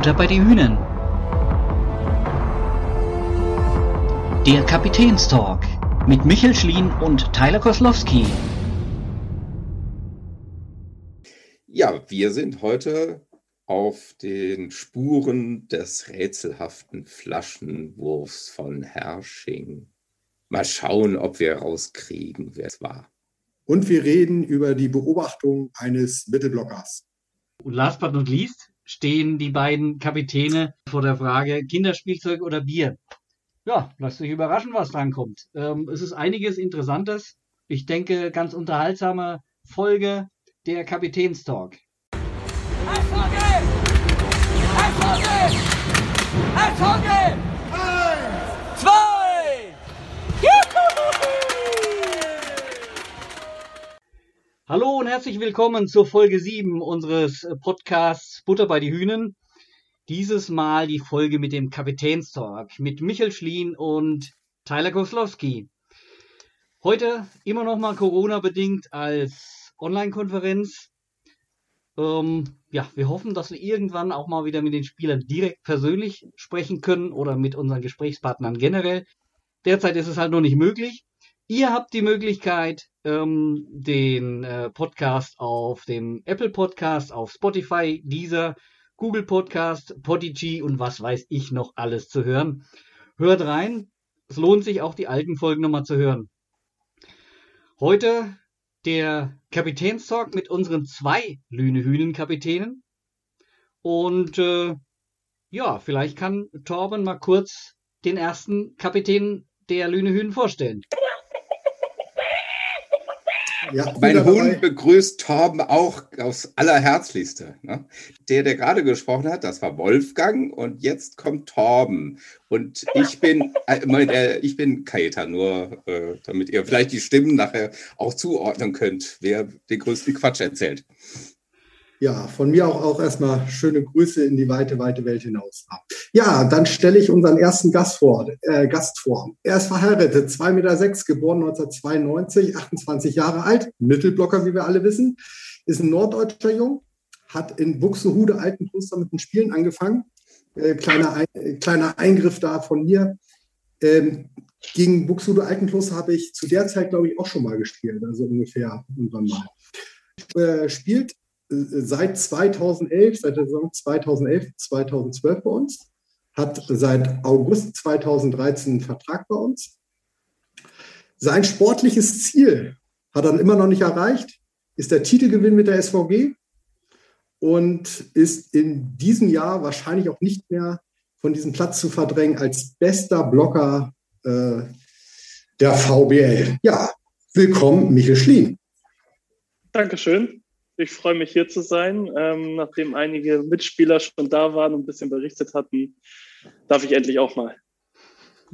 Butter bei die Hühnen. Der Kapitänstalk mit Michael Schlien und Tyler Koslowski. Ja, wir sind heute auf den Spuren des rätselhaften Flaschenwurfs von Hersching. Mal schauen, ob wir rauskriegen, wer es war. Und wir reden über die Beobachtung eines Mittelblockers. Und last but not least stehen die beiden Kapitäne vor der Frage Kinderspielzeug oder Bier. Ja, lasst euch überraschen, was drankommt. Ähm, es ist einiges Interessantes. Ich denke, ganz unterhaltsame Folge der Kapitänstalk. Eishockey! Eishockey! Eishockey! Hallo und herzlich willkommen zur Folge 7 unseres Podcasts Butter bei die Hühnen. Dieses Mal die Folge mit dem Kapitänstalk mit Michael Schlien und Tyler Koslowski. Heute immer noch mal Corona-bedingt als Online-Konferenz. Ähm, ja, wir hoffen, dass wir irgendwann auch mal wieder mit den Spielern direkt persönlich sprechen können oder mit unseren Gesprächspartnern generell. Derzeit ist es halt noch nicht möglich. Ihr habt die Möglichkeit, ähm, den äh, Podcast auf dem Apple Podcast, auf Spotify, Deezer, Google Podcast, Podigy und was weiß ich noch alles zu hören. Hört rein. Es lohnt sich auch die alten Folgen nochmal zu hören. Heute der Kapitänstalk mit unseren zwei Lüne-Hühnen-Kapitänen. Und äh, ja, vielleicht kann Torben mal kurz den ersten Kapitän der Lüne-Hühnen vorstellen. Ja, mein Hund begrüßt Torben auch aus allerherzlichste. Ne? Der, der gerade gesprochen hat, das war Wolfgang und jetzt kommt Torben. Und ich bin, äh, ich bin Kajetan, nur äh, damit ihr vielleicht die Stimmen nachher auch zuordnen könnt, wer den größten Quatsch erzählt. Ja, von mir auch, auch erstmal schöne Grüße in die weite, weite Welt hinaus. Ja, dann stelle ich unseren ersten Gast vor. Äh, Gast vor. Er ist verheiratet, 2,6 Meter, sechs, geboren 1992, 28 Jahre alt, Mittelblocker, wie wir alle wissen, ist ein norddeutscher Jung, hat in Buxtehude Altenkloster mit den Spielen angefangen. Äh, kleiner, ein, kleiner Eingriff da von mir. Ähm, gegen Buxtehude Altenkloster habe ich zu der Zeit, glaube ich, auch schon mal gespielt, also ungefähr irgendwann mal. Äh, spielt seit 2011, seit der Saison 2011, 2012 bei uns, hat seit August 2013 einen Vertrag bei uns. Sein sportliches Ziel hat er immer noch nicht erreicht, ist der Titelgewinn mit der SVG und ist in diesem Jahr wahrscheinlich auch nicht mehr von diesem Platz zu verdrängen als bester Blocker äh, der VBL. Ja, willkommen, Michael Schlien. Dankeschön. Ich freue mich hier zu sein. Ähm, nachdem einige Mitspieler schon da waren und ein bisschen berichtet hatten, darf ich endlich auch mal.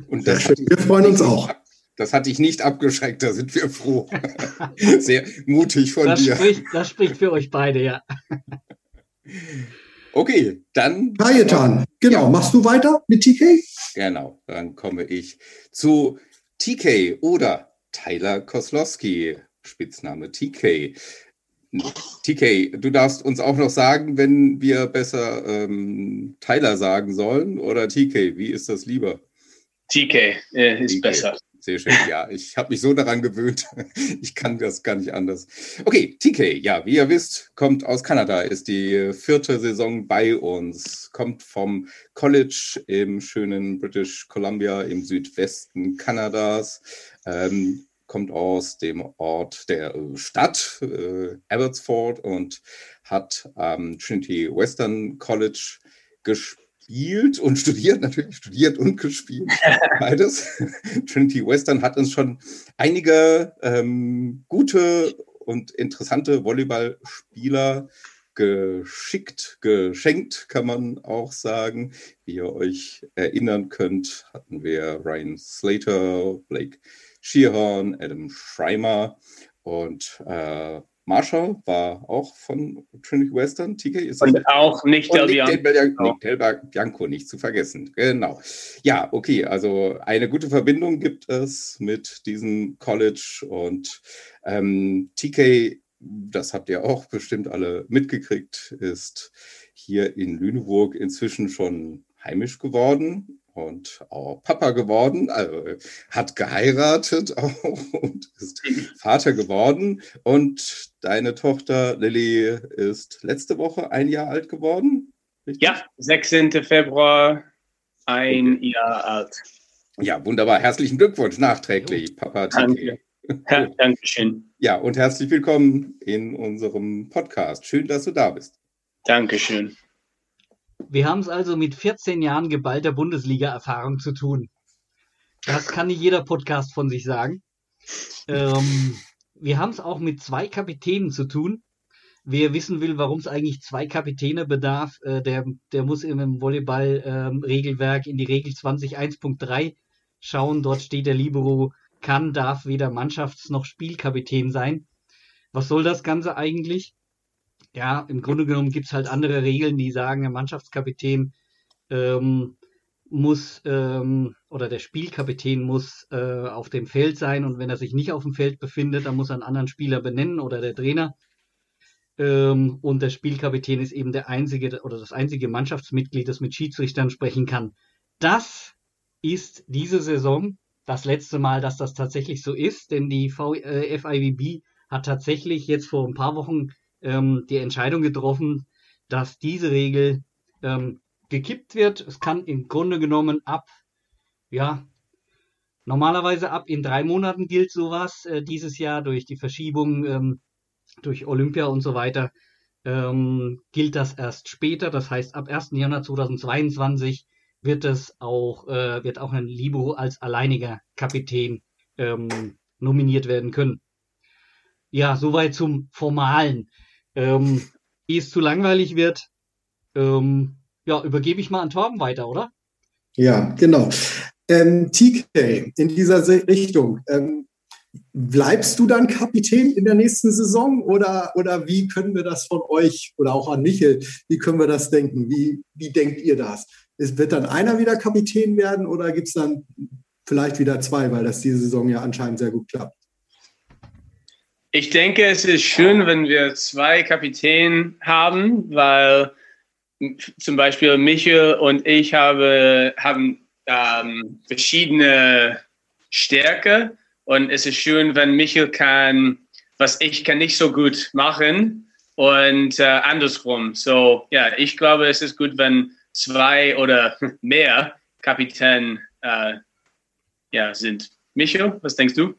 Und das wir freuen uns auch. Das hat dich nicht abgeschreckt, da sind wir froh. Sehr mutig von das dir. Spricht, das spricht für euch beide, ja. Okay, dann. Kajetan, genau. Ja. Machst du weiter mit TK? Genau, dann komme ich zu TK oder Tyler Koslowski, Spitzname TK. TK, du darfst uns auch noch sagen, wenn wir besser ähm, Tyler sagen sollen oder TK, wie ist das lieber? TK äh, ist TK. besser. Sehr schön, ja. Ich habe mich so daran gewöhnt. Ich kann das gar nicht anders. Okay, TK, ja, wie ihr wisst, kommt aus Kanada, ist die vierte Saison bei uns, kommt vom College im schönen British Columbia im Südwesten Kanadas. Ähm, kommt aus dem Ort der äh, Stadt äh, Abbotsford und hat am Trinity Western College gespielt und studiert, natürlich studiert und gespielt, beides. Trinity Western hat uns schon einige ähm, gute und interessante Volleyballspieler geschickt, geschenkt, kann man auch sagen. Wie ihr euch erinnern könnt, hatten wir Ryan Slater, Blake Sheehan, Adam Schreimer und äh, Marshall war auch von Trinity Western. TK ist und auch nicht Del Bianco. Nick Del Bianco nicht zu vergessen. Genau. Ja, okay. Also eine gute Verbindung gibt es mit diesem College und ähm, TK, das habt ihr auch bestimmt alle mitgekriegt, ist hier in Lüneburg inzwischen schon heimisch geworden und auch Papa geworden, also hat geheiratet auch und ist Vater geworden. Und deine Tochter Lilly ist letzte Woche ein Jahr alt geworden. Richtig? Ja, 16. Februar, ein okay. Jahr alt. Ja, wunderbar. Herzlichen Glückwunsch nachträglich, Papa Danke. Ja, Dankeschön. Ja, und herzlich willkommen in unserem Podcast. Schön, dass du da bist. Dankeschön. Wir haben es also mit 14 Jahren geballter Bundesliga-Erfahrung zu tun. Das kann nicht jeder Podcast von sich sagen. Ähm, wir haben es auch mit zwei Kapitänen zu tun. Wer wissen will, warum es eigentlich zwei Kapitäne bedarf, äh, der, der muss im Volleyball-Regelwerk ähm, in die Regel 20.1.3 schauen. Dort steht der Libero kann, darf weder Mannschafts- noch Spielkapitän sein. Was soll das Ganze eigentlich? Ja, im Grunde genommen gibt es halt andere Regeln, die sagen, der Mannschaftskapitän ähm, muss ähm, oder der Spielkapitän muss äh, auf dem Feld sein und wenn er sich nicht auf dem Feld befindet, dann muss er einen anderen Spieler benennen oder der Trainer. Ähm, und der Spielkapitän ist eben der einzige oder das einzige Mannschaftsmitglied, das mit Schiedsrichtern sprechen kann. Das ist diese Saison das letzte Mal, dass das tatsächlich so ist, denn die v, äh, FIVB hat tatsächlich jetzt vor ein paar Wochen ähm, die Entscheidung getroffen, dass diese Regel ähm, gekippt wird. Es kann im Grunde genommen ab, ja, normalerweise ab in drei Monaten gilt sowas. Äh, dieses Jahr durch die Verschiebung, ähm, durch Olympia und so weiter, ähm, gilt das erst später. Das heißt, ab 1. Januar 2022 wird es auch, äh, wird auch ein Libero als alleiniger Kapitän ähm, nominiert werden können. Ja, soweit zum Formalen. Ähm, ehe es zu langweilig wird, ähm, ja, übergebe ich mal an Torben weiter, oder? Ja, genau. Ähm, TK, in dieser Richtung, ähm, bleibst du dann Kapitän in der nächsten Saison oder, oder wie können wir das von euch oder auch an Michel, wie können wir das denken? Wie, wie denkt ihr das? Es wird dann einer wieder Kapitän werden oder gibt es dann vielleicht wieder zwei, weil das diese Saison ja anscheinend sehr gut klappt? Ich denke, es ist schön, wenn wir zwei Kapitäne haben, weil zum Beispiel Michael und ich habe, haben ähm, verschiedene Stärke und es ist schön, wenn Michael kann, was ich kann nicht so gut machen und äh, andersrum. So ja, ich glaube, es ist gut, wenn zwei oder mehr Kapitän äh, ja, sind. Micho, was denkst du?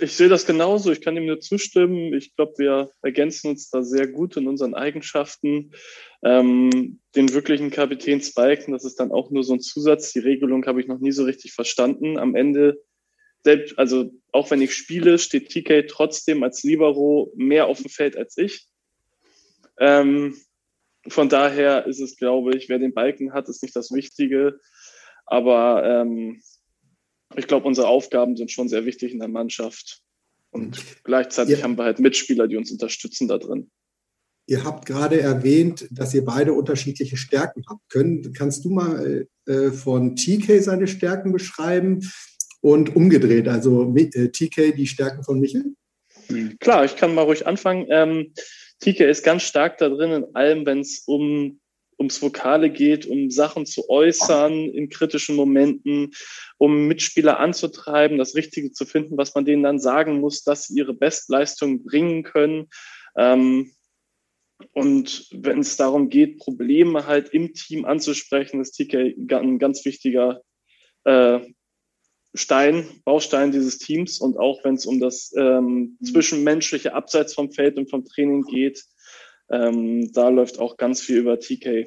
Ich sehe das genauso. Ich kann ihm nur zustimmen. Ich glaube, wir ergänzen uns da sehr gut in unseren Eigenschaften. Ähm, den wirklichen Kapitän Spiken, das ist dann auch nur so ein Zusatz. Die Regelung habe ich noch nie so richtig verstanden. Am Ende, selbst, also auch wenn ich spiele, steht TK trotzdem als Libero mehr auf dem Feld als ich. Ähm, von daher ist es, glaube ich, wer den Balken hat, ist nicht das Wichtige. Aber ähm, ich glaube, unsere Aufgaben sind schon sehr wichtig in der Mannschaft. Und gleichzeitig ja. haben wir halt Mitspieler, die uns unterstützen da drin. Ihr habt gerade erwähnt, dass ihr beide unterschiedliche Stärken habt. Können, kannst du mal äh, von TK seine Stärken beschreiben und umgedreht, also äh, TK die Stärken von Michel? Klar, ich kann mal ruhig anfangen. Ähm, Tika ist ganz stark da drin in allem, wenn es um ums Vokale geht, um Sachen zu äußern in kritischen Momenten, um Mitspieler anzutreiben, das Richtige zu finden, was man denen dann sagen muss, dass sie ihre Bestleistung bringen können. Ähm, und wenn es darum geht, Probleme halt im Team anzusprechen, ist TK ein ganz wichtiger äh, Stein, Baustein dieses Teams. Und auch wenn es um das ähm, mhm. zwischenmenschliche Abseits vom Feld und vom Training geht, ähm, da läuft auch ganz viel über TK.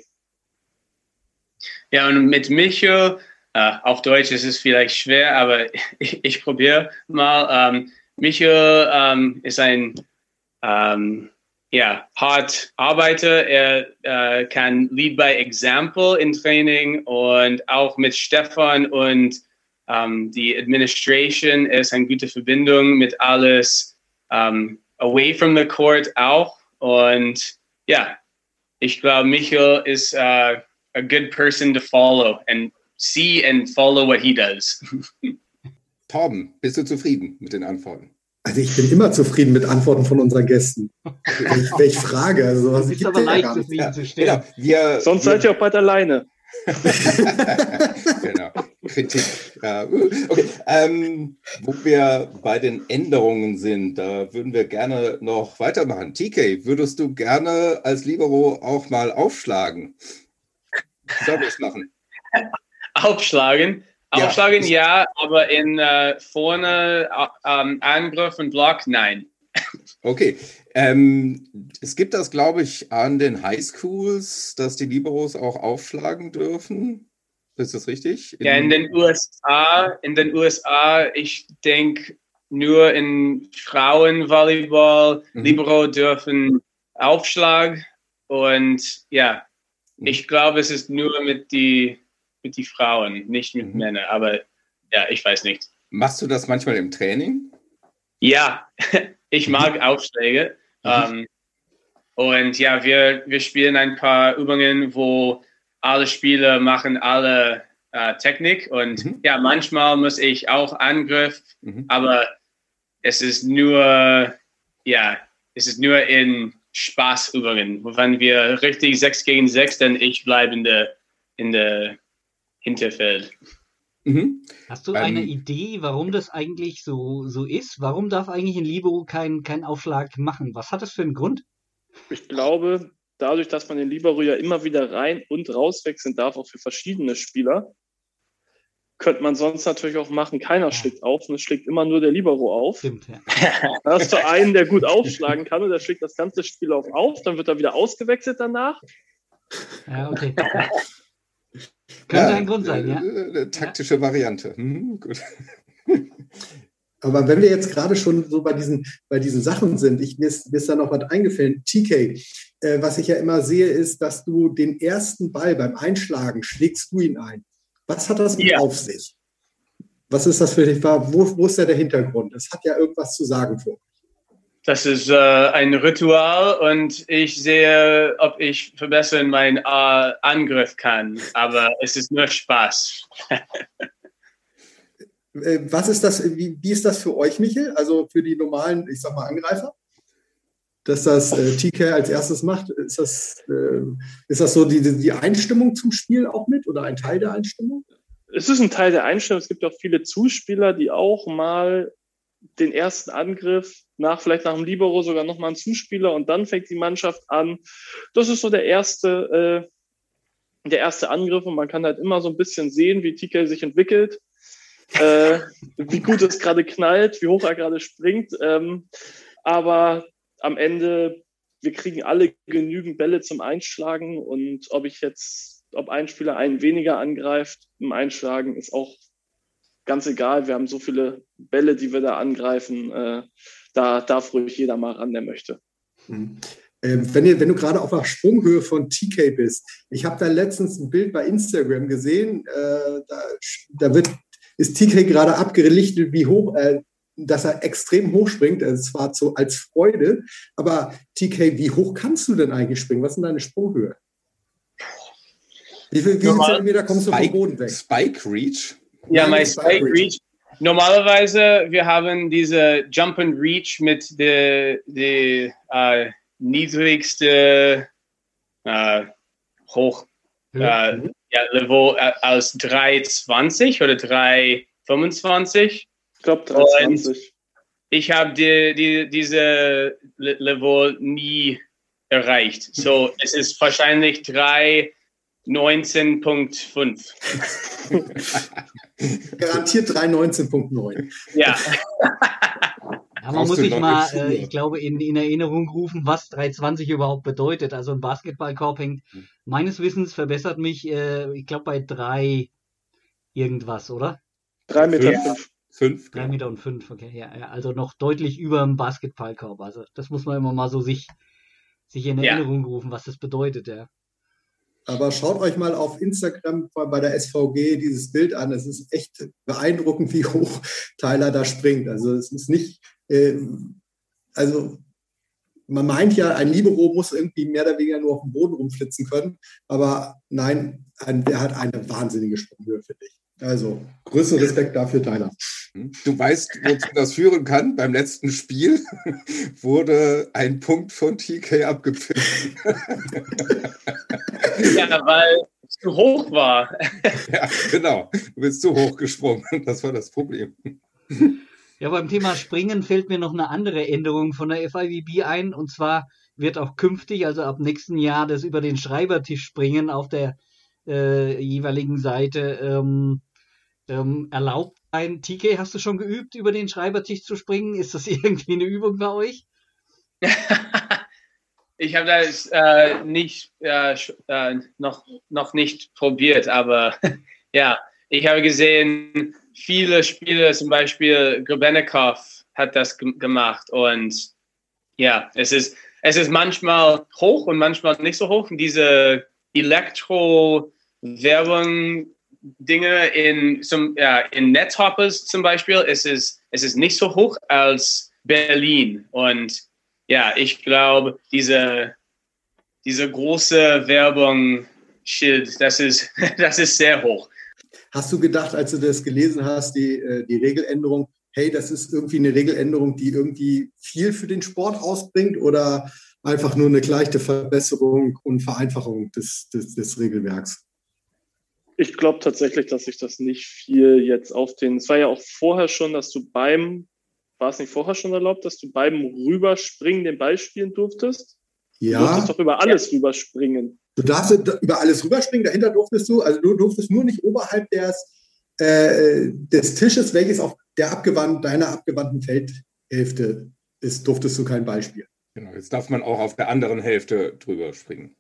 Ja, und mit Micho, äh, auf Deutsch ist es vielleicht schwer, aber ich, ich probiere mal. Ähm, Micho ähm, ist ein ähm, ja, hart Arbeiter. Er äh, kann Lead by Example in Training und auch mit Stefan und um, die Administration ist eine gute Verbindung mit alles um, away from the court auch. Und ja, ich glaube, Michael ist uh, a good person to follow and see and follow what he does. Torben, bist du zufrieden mit den Antworten? Also ich bin immer zufrieden mit Antworten von unseren Gästen. Ich frage, also was ist aber leicht, zufrieden zu stellen. Genau. Wir, Sonst wir, seid ihr auch bald alleine. genau. Kritik. Ja, okay. Ähm, wo wir bei den Änderungen sind, da würden wir gerne noch weitermachen. TK, würdest du gerne als Libero auch mal aufschlagen? Service machen? Aufschlagen? Ja. Aufschlagen ja, aber in äh, vorne äh, ähm, Angriff und Block nein. Okay. Ähm, es gibt das, glaube ich, an den Highschools, dass die Liberos auch aufschlagen dürfen. Ist das richtig? Ja, in den USA, in den USA, ich denke nur in Frauenvolleyball, Mhm. Libero dürfen Aufschlag und ja, Mhm. ich glaube, es ist nur mit die mit die Frauen, nicht mit Mhm. Männern, aber ja, ich weiß nicht. Machst du das manchmal im Training? Ja, ich mag Aufschläge. Mhm. Ähm, und ja, wir, wir spielen ein paar Übungen, wo alle Spieler machen alle äh, Technik. Und Mhm. ja, manchmal muss ich auch Angriff, Mhm. aber es ist nur, ja, es ist nur in Spaßübungen. Wenn wir richtig 6 gegen 6, dann ich bleibe in der, in der Hinterfeld. Mhm. Hast du Ähm, eine Idee, warum das eigentlich so, so ist? Warum darf eigentlich ein Libero keinen keinen Aufschlag machen? Was hat das für einen Grund? Ich glaube, dadurch, dass man den Libero ja immer wieder rein und rauswechseln darf, auch für verschiedene Spieler, könnte man sonst natürlich auch machen, keiner schlägt auf und es schlägt immer nur der Libero auf. Stimmt, ja. Da hast du einen, der gut aufschlagen kann und der schlägt das ganze Spiel auf auf, dann wird er wieder ausgewechselt danach. Ja, okay. Könnte Ja, ein Grund sein, ja. äh, Eine taktische Variante. Mhm, gut. Aber wenn wir jetzt gerade schon so bei diesen, bei diesen Sachen sind, ich, mir, ist, mir ist da noch was eingefallen. TK, äh, was ich ja immer sehe, ist, dass du den ersten Ball beim Einschlagen schlägst du ihn ein. Was hat das mit Ja. auf sich? Was ist das für dich? Wo, wo ist da der Hintergrund? Das hat ja irgendwas zu sagen vor. Das ist äh, ein Ritual und ich sehe, ob ich verbessern meinen äh, Angriff kann. Aber es ist nur Spaß. Äh, was ist das, wie, wie ist das für euch, Michel? Also für die normalen, ich sag mal, Angreifer? Dass das äh, TK als erstes macht, ist das, äh, ist das so die, die Einstimmung zum Spiel auch mit oder ein Teil der Einstimmung? Es ist ein Teil der Einstellung. Es gibt auch viele Zuspieler, die auch mal den ersten Angriff nach, vielleicht nach dem Libero sogar nochmal einen Zuspieler und dann fängt die Mannschaft an. Das ist so der erste, äh, der erste Angriff und man kann halt immer so ein bisschen sehen, wie TK sich entwickelt, äh, wie gut es gerade knallt, wie hoch er gerade springt. Ähm, aber am Ende, wir kriegen alle genügend Bälle zum Einschlagen und ob ich jetzt, ob ein Spieler einen weniger angreift im Einschlagen, ist auch ganz egal. Wir haben so viele Bälle, die wir da angreifen. Äh, da darf ruhig jeder mal ran, der möchte. Mhm. Ähm, wenn, ihr, wenn du gerade auf der Sprunghöhe von TK bist, ich habe da letztens ein Bild bei Instagram gesehen, äh, da, da wird, ist TK gerade abgelichtet, wie hoch, äh, dass er extrem hoch springt. Es war so als Freude. Aber TK, wie hoch kannst du denn eigentlich springen? Was ist denn deine Sprunghöhe? Wie viel, wie viel Zentimeter kommst du vom Boden weg? Spike Reach. Ja, mein Spike Reach. Normalerweise, wir haben diese Jump and Reach mit der die, äh, niedrigste äh, hoch äh, ja, Level äh, aus 320 oder 325. Ich glaube 320. Ich habe die, die, diese Le- Level nie erreicht. So, es ist wahrscheinlich 319.5. Garantiert 319.9. Ja. Ja, man muss sich mal, äh, ich glaube, in, in Erinnerung rufen, was 320 überhaupt bedeutet. Also ein Basketballkorb hängt Hm. meines Wissens verbessert mich, äh, ich glaube, bei drei irgendwas, oder? 3 Meter Ja. fünf. Fünf. Drei Meter und fünf, okay. Ja, ja, also noch deutlich über dem Basketballkorb. Also das muss man immer mal so sich, sich in Ja. Erinnerung rufen, was das bedeutet, ja. Aber schaut euch mal auf Instagram bei der SVG dieses Bild an. Es ist echt beeindruckend, wie hoch Tyler da springt. Also es ist nicht, äh, also man meint ja, ein Libero muss irgendwie mehr oder weniger nur auf dem Boden rumflitzen können. Aber nein, ein, der hat eine wahnsinnige Sprunghöhe, finde ich. Also, größten Respekt dafür, Tyler. Du weißt, wozu das führen kann. Beim letzten Spiel wurde ein Punkt von TK abgepfiffen. ja, weil es zu hoch war. ja, genau. Du bist zu hoch gesprungen. Das war das Problem. Ja, beim Thema Springen fällt mir noch eine andere Änderung von der FIVB ein. Und zwar wird auch künftig, also ab nächsten Jahr, das über den Schreibertisch springen auf der äh, jeweiligen Seite ähm, ähm, erlaubt sein. TK, hast du schon geübt, über den Schreibertisch zu springen? Ist das irgendwie eine Übung bei euch? ich habe das äh, nicht, äh, äh, noch, noch nicht probiert, aber ja, ich habe gesehen, viele Spiele, zum Beispiel Grebennikov hat das gemacht und ja, es ist, es ist manchmal hoch und manchmal nicht so hoch. Diese Elektro-Werbung Dinge in, zum, ja, in Netzhoppers zum Beispiel, es ist, es ist nicht so hoch als Berlin. Und ja, ich glaube, diese, diese große Werbung Schild, das ist, das ist sehr hoch. Hast du gedacht, als du das gelesen hast, die, äh, die Regeländerung, hey, das ist irgendwie eine Regeländerung, die irgendwie viel für den Sport ausbringt oder einfach nur eine leichte Verbesserung und Vereinfachung des, des, des Regelwerks? Ich glaube tatsächlich, dass sich das nicht viel jetzt auf den. Es war ja auch vorher schon, dass du beim, war es nicht vorher schon erlaubt, dass du beim Rüberspringen den Ball spielen durftest? Ja. Du durftest doch über alles ja. rüberspringen. Du darfst über alles rüberspringen, dahinter durftest du, also du durftest nur nicht oberhalb des, äh, des Tisches, welches auf der abgewand, deiner abgewandten Feldhälfte ist, durftest du kein Ball spielen. Genau, jetzt darf man auch auf der anderen Hälfte drüber springen.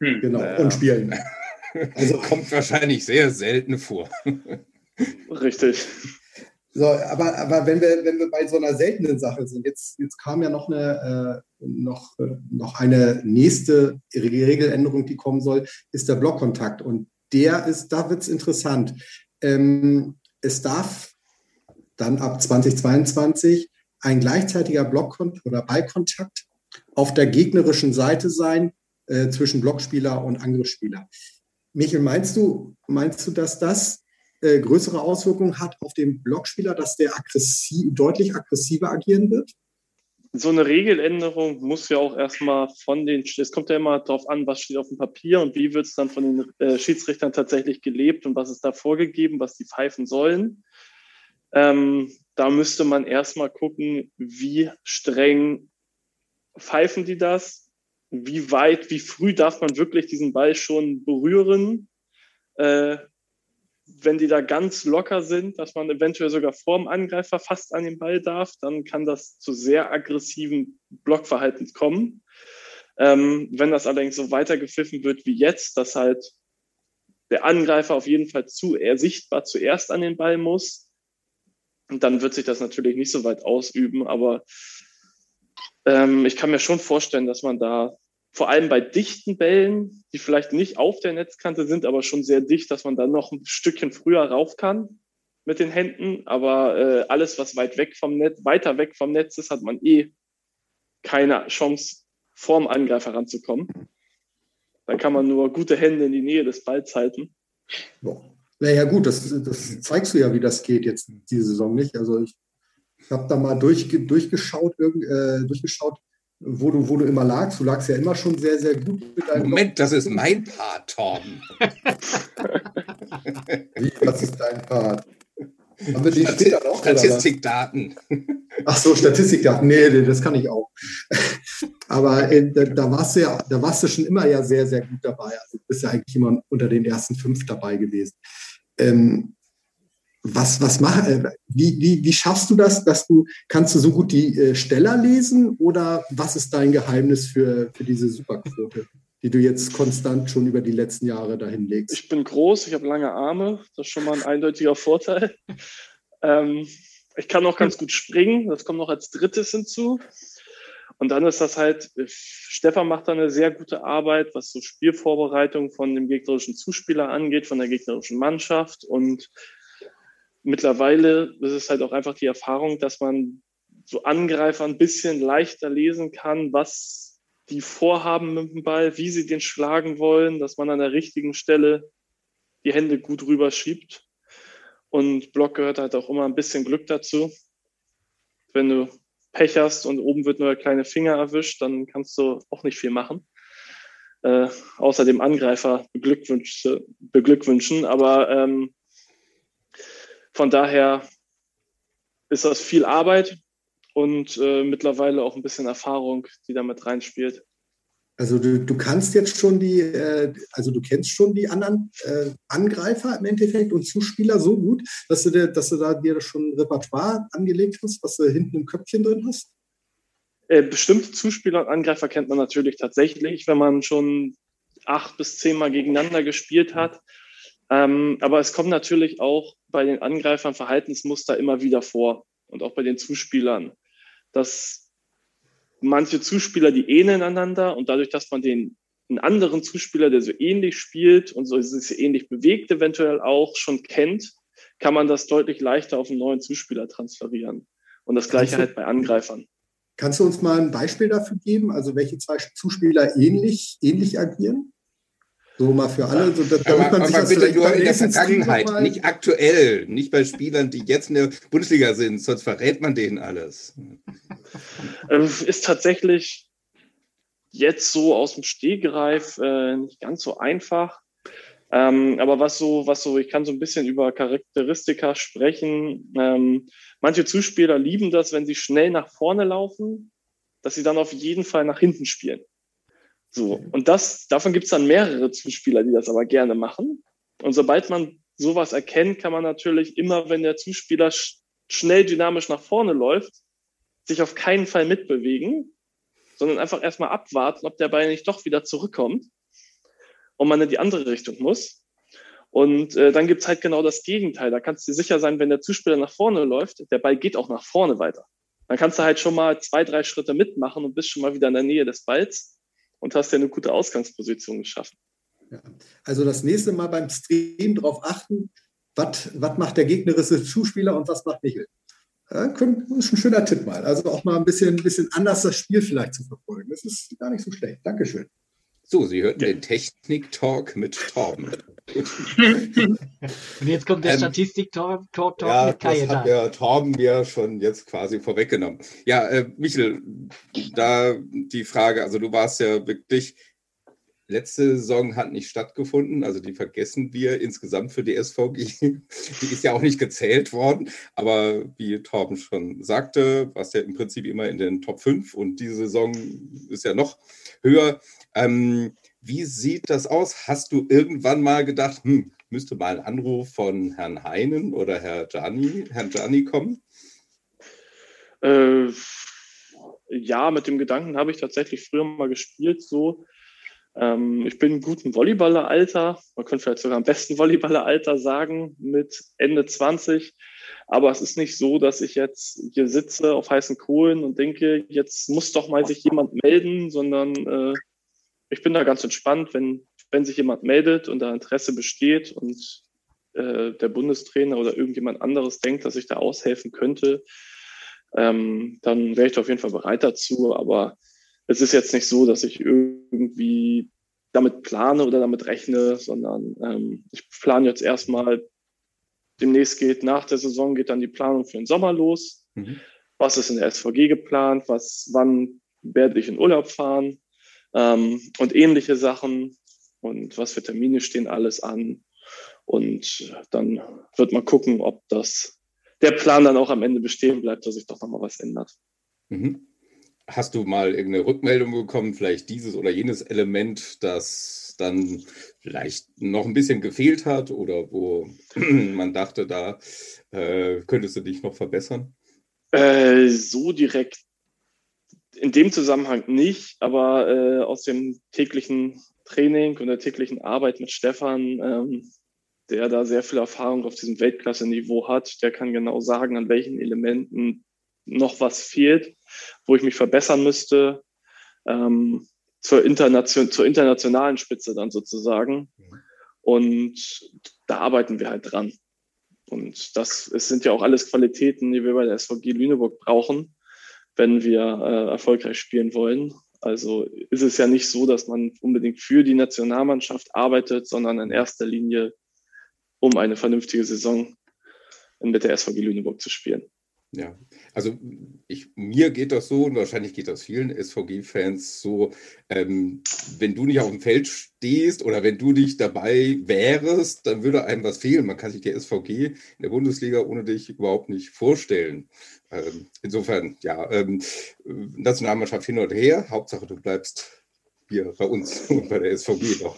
Hm. Genau, ja. und spielen. Also kommt wahrscheinlich sehr selten vor. Richtig. So, aber, aber wenn wir, wenn wir bei so einer seltenen Sache sind, jetzt, jetzt kam ja noch eine, äh, noch, äh, noch eine nächste Regeländerung, die kommen soll, ist der Blockkontakt. Und der ist, da wird es interessant. Ähm, es darf dann ab 2022 ein gleichzeitiger Blockkontakt oder Ballkontakt auf der gegnerischen Seite sein äh, zwischen Blockspieler und Angriffsspieler. Michael, meinst du, meinst du, dass das äh, größere Auswirkungen hat auf den Blockspieler, dass der aggressiv, deutlich aggressiver agieren wird? So eine Regeländerung muss ja auch erstmal von den, es kommt ja immer darauf an, was steht auf dem Papier und wie wird es dann von den äh, Schiedsrichtern tatsächlich gelebt und was ist da vorgegeben, was die pfeifen sollen. Ähm, da müsste man erstmal gucken, wie streng pfeifen die das, wie weit, wie früh darf man wirklich diesen Ball schon berühren? Äh, wenn die da ganz locker sind, dass man eventuell sogar vorm Angreifer fast an den Ball darf, dann kann das zu sehr aggressiven Blockverhalten kommen. Ähm, wenn das allerdings so weitergepfiffen wird wie jetzt, dass halt der Angreifer auf jeden Fall zu eher sichtbar zuerst an den Ball muss, dann wird sich das natürlich nicht so weit ausüben, aber ähm, ich kann mir schon vorstellen, dass man da vor allem bei dichten Bällen, die vielleicht nicht auf der Netzkante sind, aber schon sehr dicht, dass man dann noch ein Stückchen früher rauf kann mit den Händen. Aber äh, alles, was weit weg vom Netz, weiter weg vom Netz ist, hat man eh keine Chance, vorm Angreifer ranzukommen. Da kann man nur gute Hände in die Nähe des Balls halten. Naja, gut, das, das zeigst du ja, wie das geht jetzt diese Saison nicht. Also ich, ich habe da mal durch, durchgeschaut, äh, durchgeschaut, wo du, wo du immer lagst. Du lagst ja immer schon sehr, sehr gut mit deinem Moment, das ist mein Part, Torben. Wie, was ist dein Part? Haben wir die Stati später noch? Statistikdaten. Ach so, Statistikdaten. Nee, das kann ich auch. Aber äh, da, da, warst du ja, da warst du schon immer ja sehr, sehr gut dabei. Also du bist ja eigentlich immer unter den ersten fünf dabei gewesen. Ähm, was, was mach, äh, wie, wie, wie schaffst du das, dass du, kannst du so gut die äh, Steller lesen oder was ist dein Geheimnis für, für diese Superquote, die du jetzt konstant schon über die letzten Jahre dahin legst? Ich bin groß, ich habe lange Arme, das ist schon mal ein eindeutiger Vorteil. ähm, ich kann auch ganz gut springen, das kommt noch als drittes hinzu. Und dann ist das halt, Stefan macht da eine sehr gute Arbeit, was so Spielvorbereitung von dem gegnerischen Zuspieler angeht, von der gegnerischen Mannschaft und mittlerweile ist es halt auch einfach die Erfahrung, dass man so Angreifer ein bisschen leichter lesen kann, was die vorhaben mit dem Ball, wie sie den schlagen wollen, dass man an der richtigen Stelle die Hände gut rüberschiebt. Und Block gehört halt auch immer ein bisschen Glück dazu. Wenn du Pech hast und oben wird nur der kleine Finger erwischt, dann kannst du auch nicht viel machen. Äh, außer dem Angreifer beglückwünschen. beglückwünschen. Aber ähm, von daher ist das viel Arbeit und äh, mittlerweile auch ein bisschen Erfahrung, die damit reinspielt. Also du, du kannst jetzt schon die, äh, also du kennst schon die anderen äh, Angreifer im Endeffekt und Zuspieler so gut, dass du, dir, dass du da dir schon ein Repertoire angelegt hast, was du hinten im Köpfchen drin hast? Äh, bestimmte Zuspieler und Angreifer kennt man natürlich tatsächlich, wenn man schon acht bis zehnmal gegeneinander gespielt hat. Ähm, aber es kommt natürlich auch bei den Angreifern Verhaltensmuster immer wieder vor und auch bei den Zuspielern, dass manche Zuspieler, die ähneln einander und dadurch, dass man den einen anderen Zuspieler, der so ähnlich spielt und so sich ähnlich bewegt, eventuell auch schon kennt, kann man das deutlich leichter auf einen neuen Zuspieler transferieren. Und das gleiche halt bei Angreifern. Kannst du uns mal ein Beispiel dafür geben, also welche zwei Zuspieler ähnlich, ähnlich agieren? So mal für alle, so, damit aber, man sich aber bitte nur in der Vergangenheit, nicht aktuell, nicht bei Spielern, die jetzt in der Bundesliga sind, sonst verrät man denen alles. Ähm, ist tatsächlich jetzt so aus dem Stehgreif äh, nicht ganz so einfach. Ähm, aber was so, was so, ich kann so ein bisschen über Charakteristika sprechen. Ähm, manche Zuspieler lieben das, wenn sie schnell nach vorne laufen, dass sie dann auf jeden Fall nach hinten spielen. So, und das, davon gibt es dann mehrere Zuspieler, die das aber gerne machen. Und sobald man sowas erkennt, kann man natürlich immer, wenn der Zuspieler sch schnell dynamisch nach vorne läuft, sich auf keinen Fall mitbewegen, sondern einfach erstmal abwarten, ob der Ball nicht doch wieder zurückkommt und man in die andere Richtung muss. Und äh, dann gibt's halt genau das Gegenteil. Da kannst du dir sicher sein, wenn der Zuspieler nach vorne läuft, der Ball geht auch nach vorne weiter. Dann kannst du halt schon mal zwei, drei Schritte mitmachen und bist schon mal wieder in der Nähe des Balls und hast ja eine gute Ausgangsposition geschaffen. Ja. Also das nächste Mal beim Stream darauf achten, was macht der gegnerische Zuspieler und was macht Michel. Ja, das ist ein schöner Tipp mal. Also auch mal ein bisschen, ein bisschen anders das Spiel vielleicht zu verfolgen. Das ist gar nicht so schlecht. Dankeschön. So, Sie hörten ja. den Technik-Talk mit Torben. Und jetzt kommt der ähm, Statistik-Talk ja, mit Kai. Das hat der Torben mir schon jetzt quasi vorweggenommen. Ja, äh, Michel, da die Frage, also du warst ja wirklich, letzte Saison hat nicht stattgefunden, also die vergessen wir insgesamt für die SVG. Die ist ja auch nicht gezählt worden, aber wie Torben schon sagte, warst ja im Prinzip immer in den Top 5 und diese Saison ist ja noch höher. Ähm, wie sieht das aus? Hast du irgendwann mal gedacht, hm, müsste mal ein Anruf von Herrn Heinen oder Herr Gianni, Herrn Gianni kommen? Äh, ja, mit dem Gedanken habe ich tatsächlich früher mal gespielt. So, ähm, ich bin im guten Volleyballeralter, man könnte vielleicht sogar am besten Volleyballeralter sagen, mit Ende 20. Aber es ist nicht so, dass ich jetzt hier sitze auf heißen Kohlen und denke, jetzt muss doch mal sich jemand melden, sondern äh, ich bin da ganz entspannt, wenn, wenn sich jemand meldet und da Interesse besteht und äh, der Bundestrainer oder irgendjemand anderes denkt, dass ich da aushelfen könnte, ähm, dann wäre ich da auf jeden Fall bereit dazu. Aber es ist jetzt nicht so, dass ich irgendwie damit plane oder damit rechne, sondern ähm, ich plane jetzt erstmal, demnächst geht nach der Saison, geht dann die Planung für den Sommer los. Mhm. Was ist in der SVG geplant? Was, wann werde ich in Urlaub fahren? ähm, und ähnliche Sachen und was für Termine stehen alles an. Und dann wird man gucken, ob das der Plan dann auch am Ende bestehen bleibt, dass sich doch nochmal was ändert. Mhm. Hast du mal irgendeine Rückmeldung bekommen, vielleicht dieses oder jenes Element, das dann vielleicht noch ein bisschen gefehlt hat oder wo man dachte, da äh, könntest du dich noch verbessern? Äh, so direkt in dem Zusammenhang nicht, aber äh, aus dem täglichen Training und der täglichen Arbeit mit Stefan, ähm, der da sehr viel Erfahrung auf diesem Weltklasse-Niveau hat, der kann genau sagen, an welchen Elementen noch was fehlt, wo ich mich verbessern müsste, ähm, zur, Internation zur internationalen Spitze dann sozusagen. Und da arbeiten wir halt dran. Und das es sind ja auch alles Qualitäten, die wir bei der SVG Lüneburg brauchen wenn wir äh, erfolgreich spielen wollen. Also ist es ja nicht so, dass man unbedingt für die Nationalmannschaft arbeitet, sondern in erster Linie um eine vernünftige Saison mit der SVG Lüneburg zu spielen. Ja, also ich, mir geht das so und wahrscheinlich geht das vielen SVG-Fans so, ähm, wenn du nicht auf dem Feld stehst oder wenn du nicht dabei wärst, dann würde einem was fehlen. Man kann sich die SVG in der Bundesliga ohne dich überhaupt nicht vorstellen. Ähm, insofern, ja, ähm, Nationalmannschaft hin und her, Hauptsache du bleibst hier bei uns und bei der SVG noch.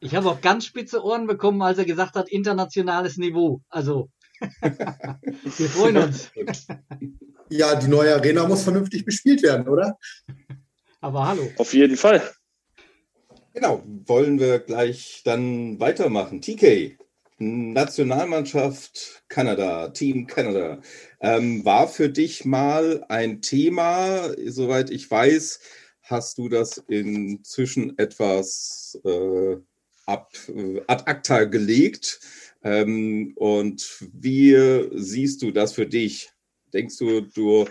Ich habe auch ganz spitze Ohren bekommen, als er gesagt hat, internationales Niveau. Also wir freuen uns. Ja, die neue Arena muss vernünftig bespielt werden, oder? Aber hallo. Auf jeden Fall. Genau, wollen wir gleich dann weitermachen. TK, Nationalmannschaft Kanada, Team Kanada, ähm, war für dich mal ein Thema, soweit ich weiß, hast du das inzwischen etwas äh, ab, äh, ad acta gelegt. Ähm, und wie siehst du das für dich? Denkst du, du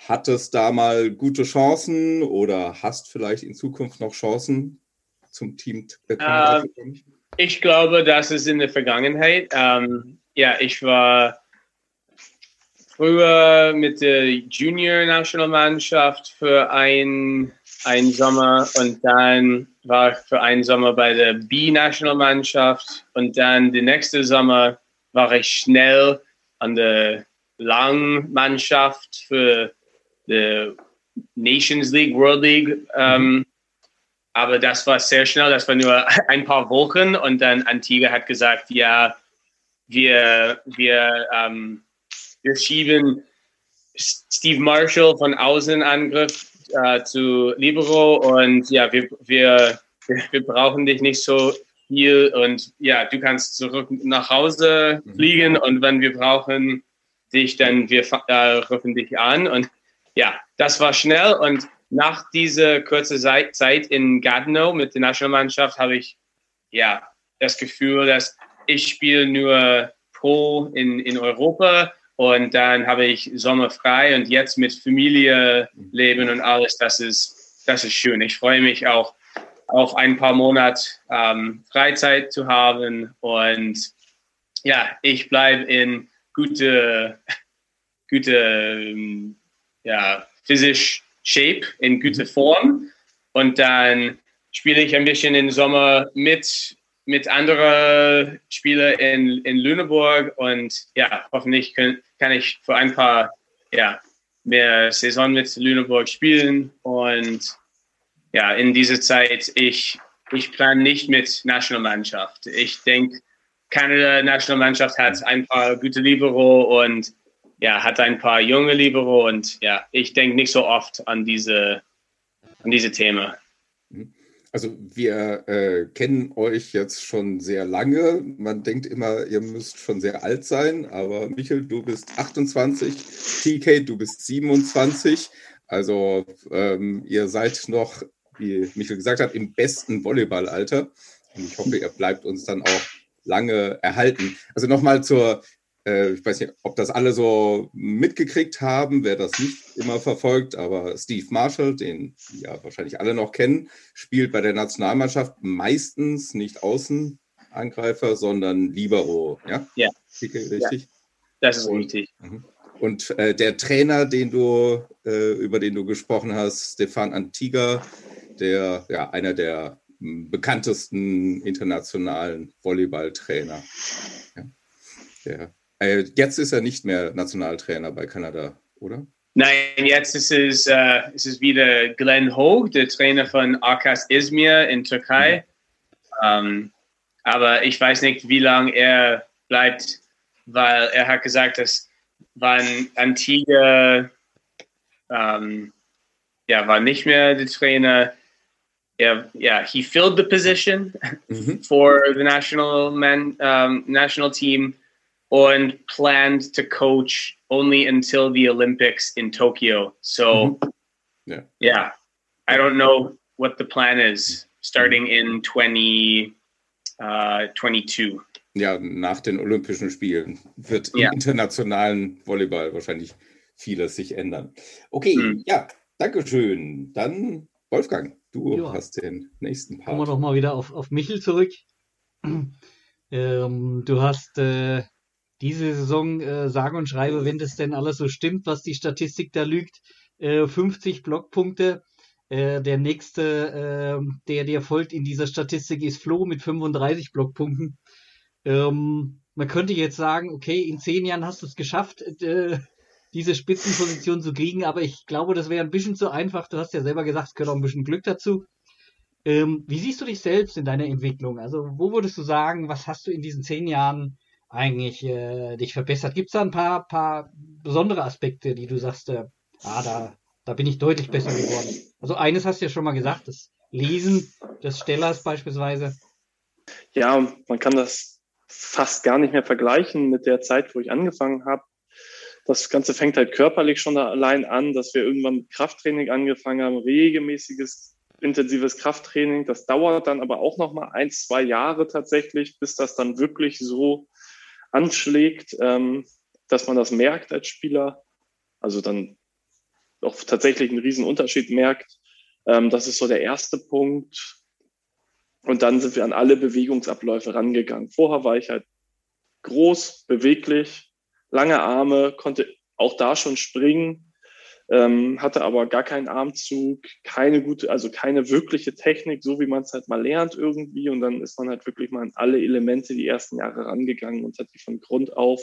hattest da mal gute Chancen oder hast vielleicht in Zukunft noch Chancen zum Team zu kommen? Ich glaube, das ist in der Vergangenheit. Ähm, ja, ich war früher mit der Junior-Nationalmannschaft für ein, ein Sommer und dann war ich für einen Sommer bei der B-Nationalmannschaft und dann den nächsten Sommer war ich schnell an der Langmannschaft für die Nations League, World League. Ähm, aber das war sehr schnell, das war nur ein paar Wochen und dann Antigua hat gesagt, ja, wir, wir, ähm, wir schieben Steve Marshall von Außenangriff äh, zu Libero und ja, wir, wir, wir brauchen dich nicht so viel und ja, du kannst zurück nach Hause mhm. fliegen und wenn wir brauchen dich, dann wir äh, rufen dich an und ja, das war schnell und nach dieser kurzen Zeit in Gatineau mit der Nationalmannschaft habe ich ja das Gefühl, dass ich spiele nur pro in, in Europa und dann habe ich Sommer frei und jetzt mit Familie leben und alles, das ist, das ist schön. Ich freue mich auch auf ein paar Monate ähm, Freizeit zu haben und ja, ich bleibe in gute, gute ähm, ja, physisch Shape, in gute. Form. Und dann spiele ich ein bisschen im Sommer mit, mit anderen Spielern in, in Lüneburg. Und ja, hoffentlich kann, kann ich für ein paar ja, mehr Saison mit Lüneburg spielen. Und ja, in dieser Zeit, ich, ich plane nicht mit Nationalmannschaft. Ich denke, Kanada Nationalmannschaft hat ein paar gute Libero und ja, hat ein paar junge Libero und ja, ich denke nicht so oft an diese, an diese Themen. Also wir äh, kennen euch jetzt schon sehr lange. Man denkt immer, ihr müsst schon sehr alt sein, aber Michel, du bist 28, TK, du bist 27. Also ähm, ihr seid noch, wie Michel gesagt hat, im besten Volleyballalter. Und ich hoffe, ihr bleibt uns dann auch lange erhalten. Also nochmal zur äh, ich weiß nicht, ob das alle so mitgekriegt haben, wer das nicht immer verfolgt, aber Steve Marshall, den ja wahrscheinlich alle noch kennen, spielt bei der Nationalmannschaft meistens nicht Außenangreifer, sondern Libero. Ja, ja. richtig? Ja. Das ist richtig. Mhm. Und äh, der Trainer, den du, äh, über den du gesprochen hast, Stefan Antiga, der ja einer der bekanntesten internationalen Volleyballtrainer. Ja, der jetzt ist er nicht mehr Nationaltrainer bei Kanada, oder? Nein, jetzt ist es, äh, ist es wieder Glenn Hogue, der Trainer von Arkas Izmir in Türkei. Mhm. Ähm, aber ich weiß nicht, wie lange er bleibt, weil er hat gesagt, dass wann Antigua ähm, ja, war nicht mehr der Trainer. Er, yeah, he filled the position mhm. for the national men, um, national team and planned to coach only until the Olympics in Tokyo. So, mm-hmm. yeah, yeah, I don't know what the plan is starting in 2022. Uh, ja, nach den Olympischen Spielen wird im ja. internationalen Volleyball wahrscheinlich vieles sich ändern. Okay, mhm. ja, Dankeschön. Dann Wolfgang, du ja. hast den nächsten Part. Kommen wir doch mal wieder auf, auf Michel zurück. Ähm, du hast äh, diese Saison, äh, sage und schreibe, wenn das denn alles so stimmt, was die Statistik da lügt, äh, 50 Blockpunkte. Äh, der nächste, äh, der dir folgt in dieser Statistik, ist Flo mit 35 Blockpunkten. Ähm, man könnte jetzt sagen, okay, in zehn Jahren hast du es geschafft, äh, diese Spitzenposition zu kriegen, aber ich glaube, das wäre ein bisschen zu einfach. Du hast ja selber gesagt, es gehört auch ein bisschen Glück dazu. Ähm, wie siehst du dich selbst in deiner Entwicklung? Also, wo würdest du sagen, was hast du in diesen zehn Jahren eigentlich äh, dich verbessert? Gibt es da ein paar, paar besondere Aspekte, die du sagst, äh, ah, da, da bin ich deutlich besser geworden? Also, eines hast du ja schon mal gesagt, das Lesen des Stellers beispielsweise. Ja, man kann das fast gar nicht mehr vergleichen mit der Zeit, wo ich angefangen habe. Das Ganze fängt halt körperlich schon allein an, dass wir irgendwann mit Krafttraining angefangen haben, regelmäßiges intensives Krafttraining. Das dauert dann aber auch noch mal ein, zwei Jahre tatsächlich, bis das dann wirklich so anschlägt, ähm, dass man das merkt als Spieler. Also dann auch tatsächlich einen riesen Unterschied merkt. Ähm, das ist so der erste Punkt. Und dann sind wir an alle Bewegungsabläufe rangegangen. Vorher war ich halt groß, beweglich, lange Arme, konnte auch da schon springen, ähm, hatte aber gar keinen Armzug, keine gute, also keine wirkliche Technik, so wie man es halt mal lernt irgendwie. Und dann ist man halt wirklich mal an alle Elemente die ersten Jahre rangegangen und hat die von Grund auf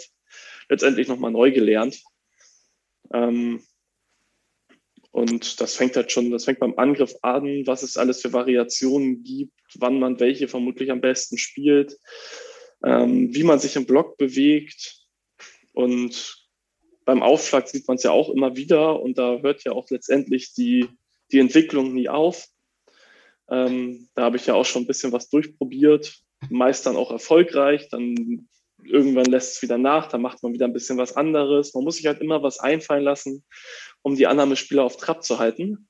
letztendlich nochmal neu gelernt. Ähm, und das fängt halt schon, das fängt beim Angriff an, was es alles für Variationen gibt, wann man welche vermutlich am besten spielt, ähm, wie man sich im Block bewegt. Und beim Aufschlag sieht man es ja auch immer wieder und da hört ja auch letztendlich die, die Entwicklung nie auf. Ähm, da habe ich ja auch schon ein bisschen was durchprobiert, meist dann auch erfolgreich, dann irgendwann lässt es wieder nach, dann macht man wieder ein bisschen was anderes. Man muss sich halt immer was einfallen lassen, um die Annahmespieler auf Trab zu halten.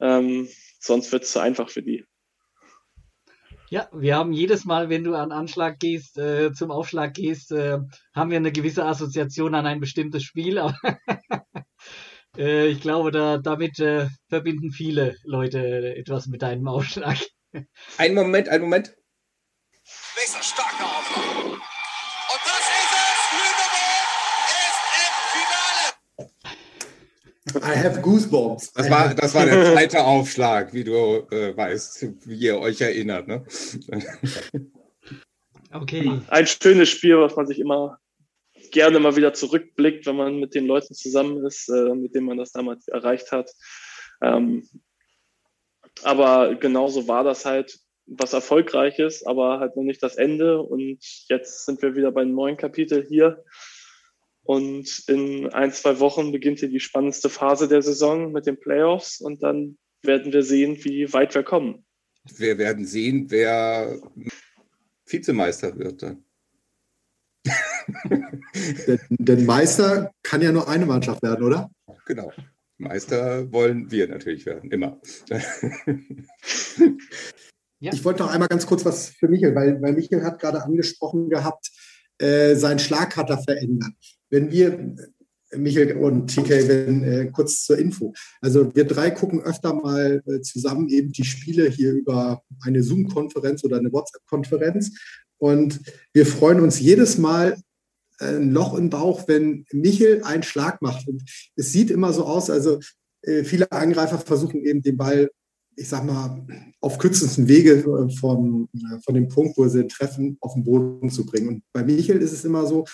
Ähm, sonst wird es zu einfach für die. Ja, wir haben jedes Mal, wenn du an Anschlag gehst, äh, zum Aufschlag gehst, äh, haben wir eine gewisse Assoziation an ein bestimmtes Spiel. Aber äh, ich glaube, da, damit äh, verbinden viele Leute etwas mit deinem Aufschlag. Ein Moment, ein Moment. Nächster I have goosebumps. Das war, das war der zweite Aufschlag, wie du äh, weißt, wie ihr euch erinnert. Ne? Okay. Ein schönes Spiel, was man sich immer gerne mal wieder zurückblickt, wenn man mit den Leuten zusammen ist, äh, mit denen man das damals erreicht hat. Ähm, aber genauso war das halt was Erfolgreiches, aber halt noch nicht das Ende. Und jetzt sind wir wieder beim neuen Kapitel hier. Und in ein, zwei Wochen beginnt hier die spannendste Phase der Saison mit den Playoffs und dann werden wir sehen, wie weit wir kommen. Wir werden sehen, wer Vizemeister wird dann. denn, denn Meister kann ja nur eine Mannschaft werden, oder? Genau. Meister wollen wir natürlich werden, immer. ja. Ich wollte noch einmal ganz kurz was für Michael, weil, weil Michael hat gerade angesprochen gehabt, äh, sein Schlag hat er verändert. Wenn wir, Michael und TK, wenn, äh, kurz zur Info. Also wir drei gucken öfter mal äh, zusammen eben die Spiele hier über eine Zoom-Konferenz oder eine WhatsApp-Konferenz. Und wir freuen uns jedes Mal äh, ein Loch im Bauch, wenn Michel einen Schlag macht. Und es sieht immer so aus, also äh, viele Angreifer versuchen eben den Ball, ich sag mal, auf kürzesten Wege äh, von, von dem Punkt, wo sie treffen, auf den Boden zu bringen. Und bei Michel ist es immer so,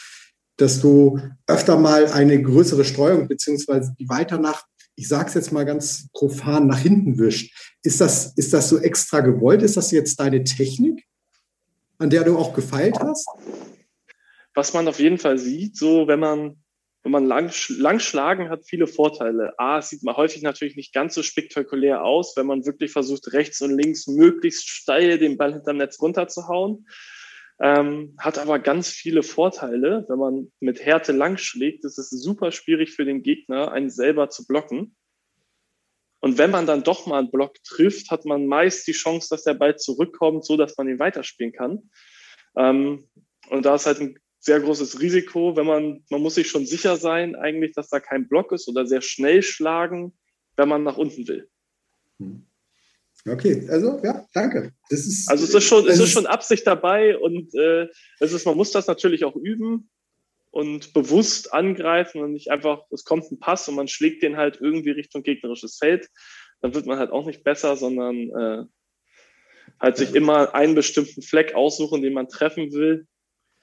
dass du öfter mal eine größere Streuung beziehungsweise die weiter nach, ich sage es jetzt mal ganz profan, nach hinten wischt. Ist das, ist das so extra gewollt? Ist das jetzt deine Technik, an der du auch gefeilt hast? Was man auf jeden Fall sieht, so wenn man wenn man lang, lang schlagen hat, viele Vorteile. A, es sieht man häufig natürlich nicht ganz so spektakulär aus, wenn man wirklich versucht, rechts und links möglichst steil den Ball hinterm Netz runterzuhauen. Ähm, hat aber ganz viele Vorteile. Wenn man mit Härte lang schlägt, ist es super schwierig für den Gegner, einen selber zu blocken. Und wenn man dann doch mal einen Block trifft, hat man meist die Chance, dass der Ball zurückkommt, so dass man ihn weiterspielen kann. Ähm, und da ist halt ein sehr großes Risiko, wenn man, man muss sich schon sicher sein, eigentlich, dass da kein Block ist oder sehr schnell schlagen, wenn man nach unten will. Hm. Okay, also ja, danke. Das ist, also es ist schon, es ist schon Absicht dabei und äh, es ist, man muss das natürlich auch üben. und bewusst angreifen und nicht einfach, es kommt ein Pass und man schlägt den halt irgendwie Richtung gegnerisches Feld, dann wird man halt auch nicht besser, sondern äh, halt sich immer einen bestimmten Fleck aussuchen, den man treffen will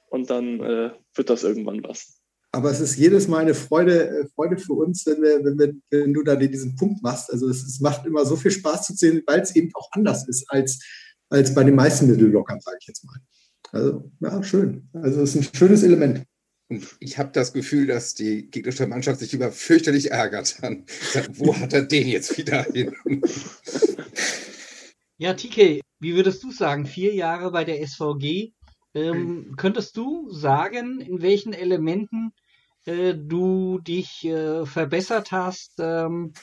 und dann äh, wird das irgendwann was. Aber es ist jedes Mal eine Freude, äh, Freude für uns, wenn, wir, wenn, wir, wenn du da diesen Punkt machst. Also es, es macht immer so viel Spaß zu sehen, weil es eben auch anders ist als, als bei den meisten Mittelblockern, sage ich jetzt mal. Also ja, schön. Also es ist ein schönes Element. Und ich habe das Gefühl, dass die gegnerische Mannschaft sich über fürchterlich ärgert. Dann sagt, wo hat er den jetzt wieder hin? Ja, TK, wie würdest du sagen? Vier Jahre bei der SVG. Ähm, könntest du sagen, in welchen Elementen äh, du dich äh, verbessert hast? Ähm,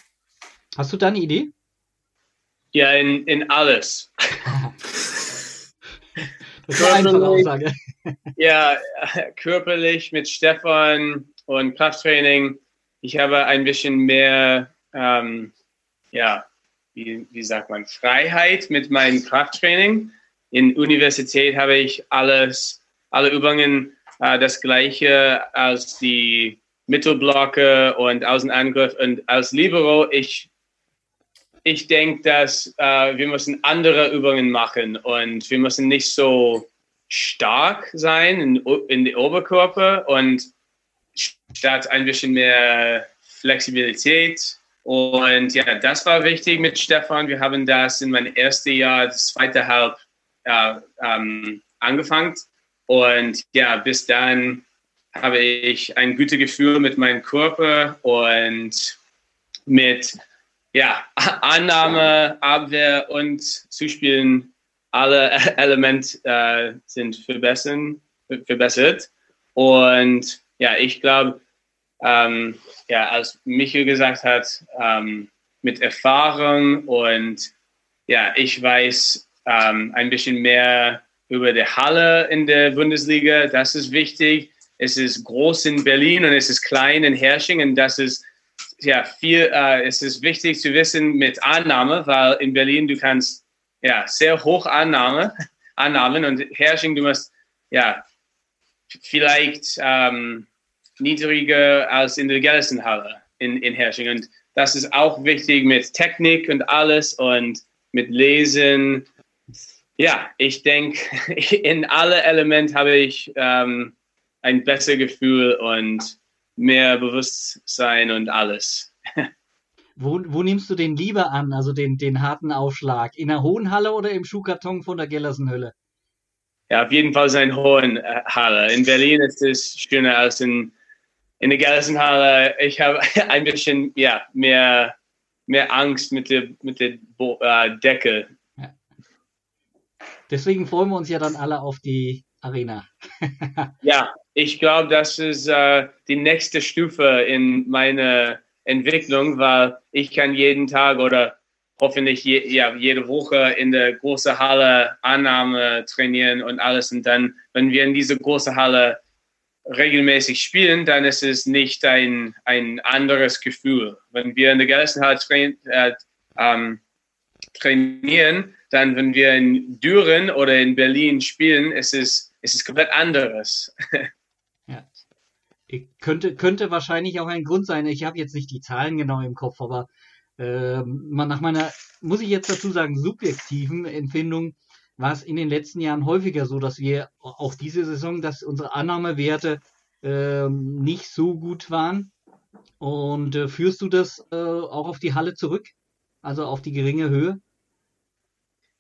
hast du da eine Idee? Ja, in, in alles. Das war eine Aussage. Ja, körperlich mit Stefan und Krafttraining. Ich habe ein bisschen mehr, ähm, ja, wie, wie sagt man, Freiheit mit meinem Krafttraining. In Universität habe ich alles, alle Übungen äh, das gleiche als die Mittelblocke und Außenangriff und als Libero. Ich ich denke, dass äh, wir müssen andere Übungen machen und wir müssen nicht so stark sein in, in den Oberkörper und statt ein bisschen mehr Flexibilität. Und ja, das war wichtig mit Stefan. Wir haben das in meinem ersten Jahr, das zweite Halb äh, ähm, angefangen. Und ja, bis dann habe ich ein gutes Gefühl mit meinem Körper und mit ja, Annahme, Abwehr und Zuspielen, alle Elemente äh, sind verbessern, verbessert. Und ja, ich glaube, ähm, ja, als Michael gesagt hat, ähm, mit Erfahrung und ja, ich weiß ähm, ein bisschen mehr über die Halle in der Bundesliga. Das ist wichtig. Es ist groß in Berlin und es ist klein in Hersching und das ist ja, viel, äh, es ist wichtig zu wissen mit Annahme, weil in Berlin du kannst ja sehr hoch Annahme, Annahmen und Herrsching, du musst ja vielleicht ähm, niedriger als in der Gelsenhalle in, in Herrsching. Und das ist auch wichtig mit Technik und alles und mit Lesen. Ja, ich denke, in alle Elemente habe ich ähm, ein besseres Gefühl und mehr Bewusstsein und alles. Wo, wo nimmst du den lieber an, also den, den harten Aufschlag? In der hohen Halle oder im Schuhkarton von der Gellersenhölle? Ja, auf jeden Fall sein hohen äh, Halle. In Berlin ist es schöner als in, in der Gellersenhalle. Ich habe ein bisschen ja, mehr, mehr Angst mit der, mit der Bo äh, Decke. Deswegen freuen wir uns ja dann alle auf die Arena. ja, ich glaube, das ist äh, die nächste Stufe in meiner Entwicklung, weil ich kann jeden Tag oder hoffentlich je, ja, jede Woche in der großen Halle Annahme trainieren und alles. Und dann, wenn wir in diese große Halle regelmäßig spielen, dann ist es nicht ein, ein anderes Gefühl. Wenn wir in der Gelsenhalle train, äh, ähm, trainieren, dann, wenn wir in Düren oder in Berlin spielen, ist es, ist es komplett anderes. Könnte, könnte wahrscheinlich auch ein Grund sein. Ich habe jetzt nicht die Zahlen genau im Kopf, aber äh, nach meiner, muss ich jetzt dazu sagen, subjektiven Empfindung war es in den letzten Jahren häufiger so, dass wir auch diese Saison, dass unsere Annahmewerte äh, nicht so gut waren. Und äh, führst du das äh, auch auf die Halle zurück? Also auf die geringe Höhe?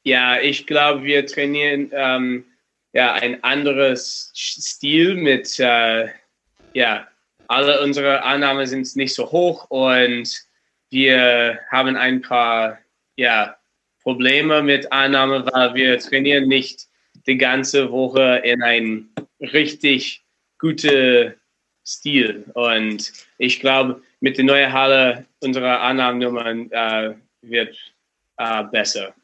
Ja, ich glaube, wir trainieren ähm, ja ein anderes Stil mit äh, ja, alle unsere Annahmen sind nicht so hoch und wir haben ein paar ja, Probleme mit Annahme, weil wir trainieren nicht die ganze Woche in ein richtig guten Stil. Und ich glaube, mit der neuen Halle unsere Annahmennummern äh, wird äh, besser.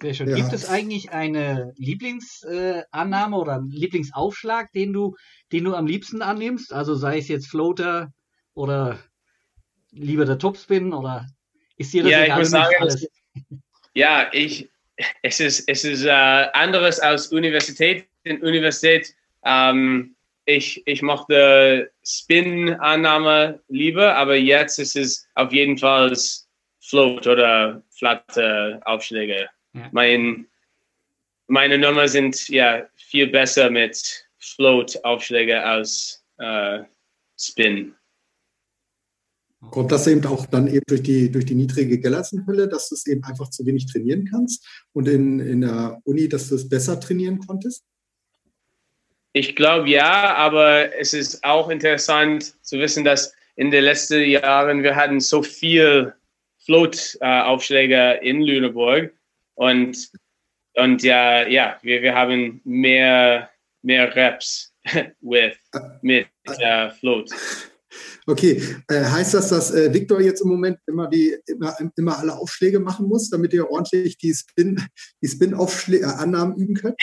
Sehr schön. Ja. Gibt es eigentlich eine Lieblingsannahme äh, oder einen Lieblingsaufschlag, den du, den du am liebsten annimmst? Also sei es jetzt Floater oder lieber der Topspin oder ist dir das ja, egal? Ich muss sagen, alles? ja, ich, es ist, es ist äh, anderes als Universität. In Universität, ähm, ich, ich mochte Spin-Annahme lieber, aber jetzt ist es auf jeden Fall Float oder flatte Aufschläge. Ja. Mein, meine Nummer sind ja viel besser mit Float-Aufschläge als äh, Spin. Kommt das eben auch dann eben durch die, durch die niedrige Gellersenhülle, dass du es eben einfach zu wenig trainieren kannst und in, in der Uni, dass du es besser trainieren konntest? Ich glaube ja, aber es ist auch interessant zu wissen, dass in den letzten Jahren wir hatten so viel Float-Aufschläge in Lüneburg und, und ja, ja wir, wir haben mehr, mehr Reps with, mit äh, Float. Okay, äh, heißt das, dass äh, Victor jetzt im Moment immer die immer, immer alle Aufschläge machen muss, damit ihr ordentlich die Spin, die Spin-Annahmen üben könnt?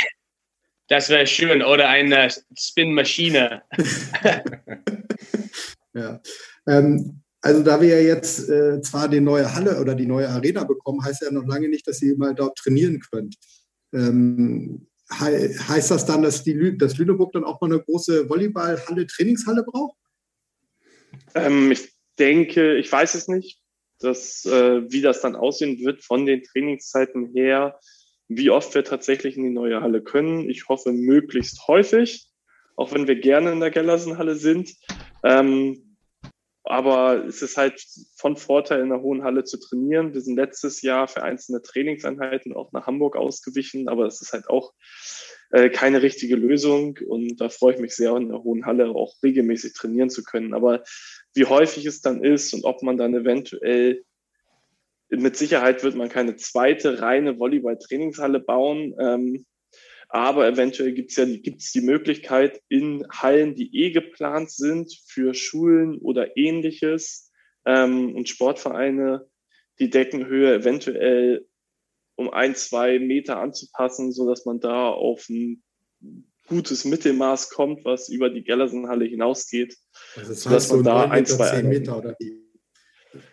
Das wäre schön. Oder eine Spin-Maschine. ja. Ähm, also da wir ja jetzt äh, zwar die neue Halle oder die neue Arena bekommen, heißt ja noch lange nicht, dass ihr mal dort trainieren könnt. Ähm, he heißt das dann, dass, die Lü dass Lüneburg dann auch mal eine große Volleyballhalle, Trainingshalle braucht? Ähm, ich denke, ich weiß es nicht, dass, äh, wie das dann aussehen wird von den Trainingszeiten her, wie oft wir tatsächlich in die neue Halle können. Ich hoffe möglichst häufig, auch wenn wir gerne in der Gellersenhalle sind. Ähm, aber es ist halt von Vorteil, in der Hohen Halle zu trainieren. Wir sind letztes Jahr für einzelne Trainingseinheiten auch nach Hamburg ausgewichen, aber es ist halt auch äh, keine richtige Lösung. Und da freue ich mich sehr, in der Hohen Halle auch regelmäßig trainieren zu können. Aber wie häufig es dann ist und ob man dann eventuell mit Sicherheit wird man keine zweite reine Volleyball-Trainingshalle bauen. Ähm, aber eventuell gibt es ja gibt's die Möglichkeit in Hallen, die eh geplant sind für Schulen oder ähnliches ähm, und Sportvereine, die Deckenhöhe eventuell um ein, zwei Meter anzupassen, so dass man da auf ein gutes Mittelmaß kommt, was über die Gellersenhalle hinausgeht. Also das heißt, man so da ein, zwei 10 Meter oder wie?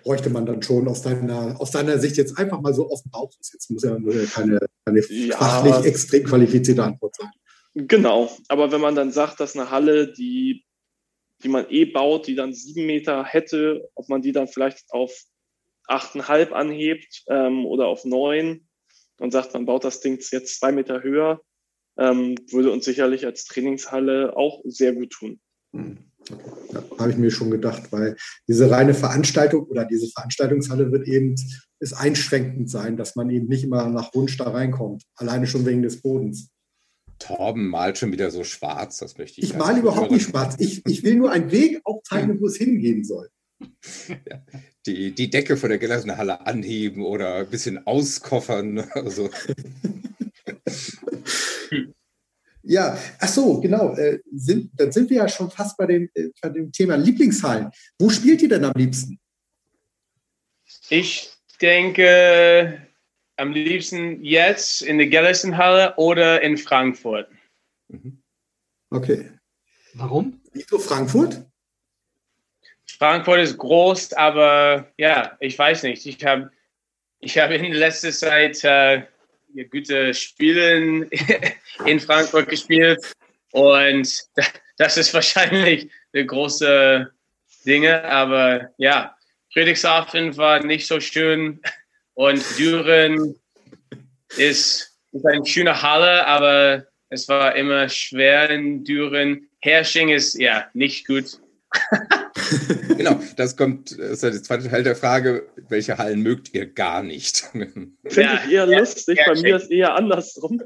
Bräuchte man dann schon aus deiner, aus deiner Sicht jetzt einfach mal so aus dem Bauch. Jetzt muss ja keine, keine ja, fachlich extrem qualifizierte Antwort sein. Genau, aber wenn man dann sagt, dass eine Halle, die, die man eh baut, die dann sieben Meter hätte, ob man die dann vielleicht auf achteinhalb anhebt ähm, oder auf neun und sagt, man baut das Ding jetzt zwei Meter höher, ähm, würde uns sicherlich als Trainingshalle auch sehr gut tun. Hm. Ja, habe ich mir schon gedacht, weil diese reine Veranstaltung oder diese Veranstaltungshalle wird eben ist einschränkend sein, dass man eben nicht immer nach Wunsch da reinkommt, alleine schon wegen des Bodens. Torben malt schon wieder so schwarz, das möchte ich. Ich male überhaupt nicht schwarz. Ich, ich will nur einen Weg aufzeigen, wo es hingehen soll. Ja, die, die Decke von der gelassenen Halle anheben oder ein bisschen auskoffern. Also. Ja, ach so, genau. Äh, sind, dann sind wir ja schon fast bei dem, äh, bei dem Thema Lieblingshallen. Wo spielt ihr denn am liebsten? Ich denke am liebsten jetzt in der Gellersenhalle oder in Frankfurt. Mhm. Okay. Warum? Wieso Frankfurt? Frankfurt ist groß, aber ja, ich weiß nicht. Ich habe ich hab in letzter Zeit äh, gute Spiele in Frankfurt gespielt. Und das ist wahrscheinlich eine große Dinge. Aber ja, Friedrichshafen war nicht so schön. Und Düren ist, ist eine schöne Halle, aber es war immer schwer in Düren. Hersching ist ja nicht gut. genau, das kommt, das ist ja der zweite Teil der Frage, welche Hallen mögt ihr gar nicht? Finde ja, ich eher ja, lustig, bei mir ist eher andersrum.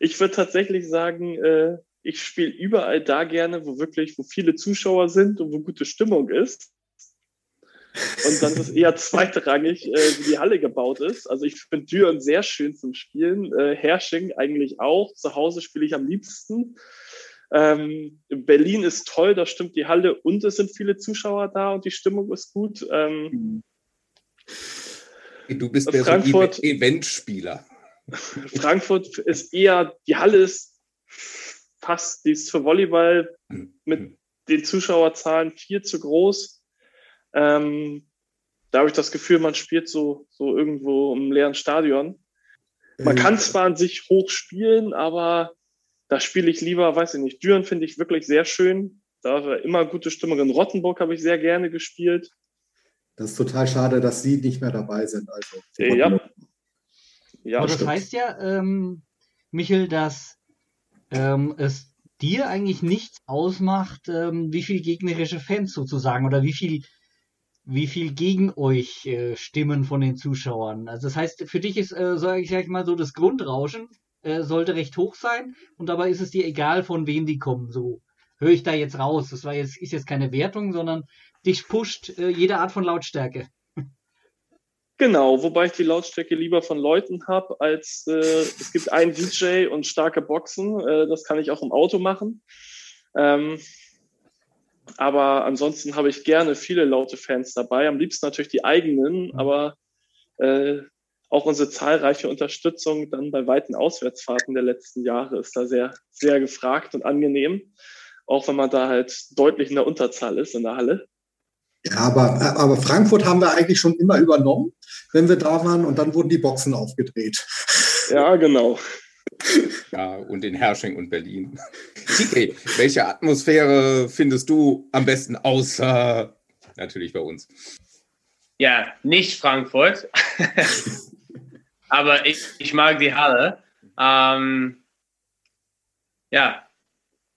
Ich würde tatsächlich sagen, äh, ich spiele überall da gerne, wo wirklich, wo viele Zuschauer sind und wo gute Stimmung ist. Und dann ist es eher zweitrangig, äh, wie die Halle gebaut ist. Also ich finde Düren sehr schön zum Spielen, äh, Hersching eigentlich auch. Zu Hause spiele ich am liebsten. Ähm, Berlin ist toll, da stimmt die Halle und es sind viele Zuschauer da und die Stimmung ist gut. Ähm, du bist der Frankfurt, so Eventspieler. Frankfurt ist eher, die Halle ist fast, die ist für Volleyball mit mhm. den Zuschauerzahlen viel zu groß. Ähm, da habe ich das Gefühl, man spielt so, so irgendwo im leeren Stadion. Man kann zwar an sich hoch spielen, aber da spiele ich lieber, weiß ich nicht, Düren finde ich wirklich sehr schön. Da war immer gute Stimmung. In Rottenburg habe ich sehr gerne gespielt. Das ist total schade, dass Sie nicht mehr dabei sind. Also, Äh, ja. Ja, Aber das stimmt. heißt ja, ähm, Michel, dass ähm, es dir eigentlich nichts ausmacht, ähm, wie viel gegnerische Fans sozusagen oder wie viel, wie viel gegen euch äh, stimmen von den Zuschauern. Also das heißt, für dich ist, äh, sag ich, sag ich mal, so das Grundrauschen äh, sollte recht hoch sein und dabei ist es dir egal, von wem die kommen. So höre ich da jetzt raus. Das war jetzt, ist jetzt keine Wertung, sondern dich pusht äh, jede Art von Lautstärke. Genau, wobei ich die Lautstärke lieber von Leuten habe, als äh, es gibt einen DJ und starke Boxen. Äh, das kann ich auch im Auto machen. Ähm, aber ansonsten habe ich gerne viele laute Fans dabei. Am liebsten natürlich die eigenen, aber äh, auch unsere zahlreiche Unterstützung dann bei weiten Auswärtsfahrten der letzten Jahre ist da sehr, sehr gefragt und angenehm. Auch wenn man da halt deutlich in der Unterzahl ist in der Halle. Ja, aber, aber Frankfurt haben wir eigentlich schon immer übernommen, wenn wir da waren und dann wurden die Boxen aufgedreht. Ja, genau. Ja, und in Hersching und Berlin. TK, welche Atmosphäre findest du am besten außer natürlich bei uns? Ja, nicht Frankfurt. Aber ich, ich mag die Halle. Ähm, ja,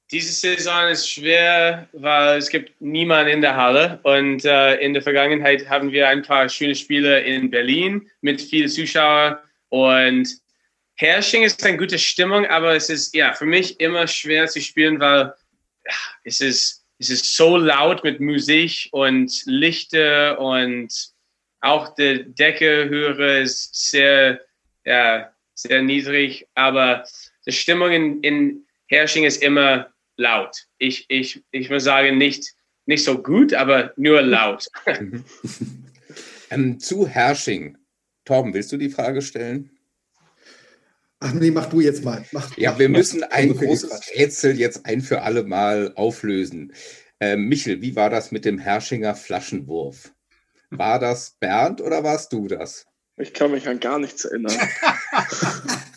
diese Saison ist schwer, weil es gibt niemanden in der Halle. Und äh, in der Vergangenheit haben wir ein paar schöne Spiele in Berlin mit vielen Zuschauern. Und Hersching ist eine gute Stimmung, aber es ist ja für mich immer schwer zu spielen, weil ja, es ist, es ist so laut mit Musik und Lichter und auch die Decke höre ist sehr, ja, sehr niedrig, aber die Stimmung in, in Hersching ist immer laut. Ich, ich, ich muss sagen, nicht, nicht so gut, aber nur laut. ähm, zu Hersching. Torben, willst du die Frage stellen? Ach nee, mach du jetzt mal. Mach, Ja, mach, wir mach. müssen ein So viel großes. Rätsel jetzt ein für alle Mal auflösen. Ähm, Michel, wie war das mit dem Herschinger Flaschenwurf? War das Bernd oder warst du das? Ich kann mich an gar nichts erinnern.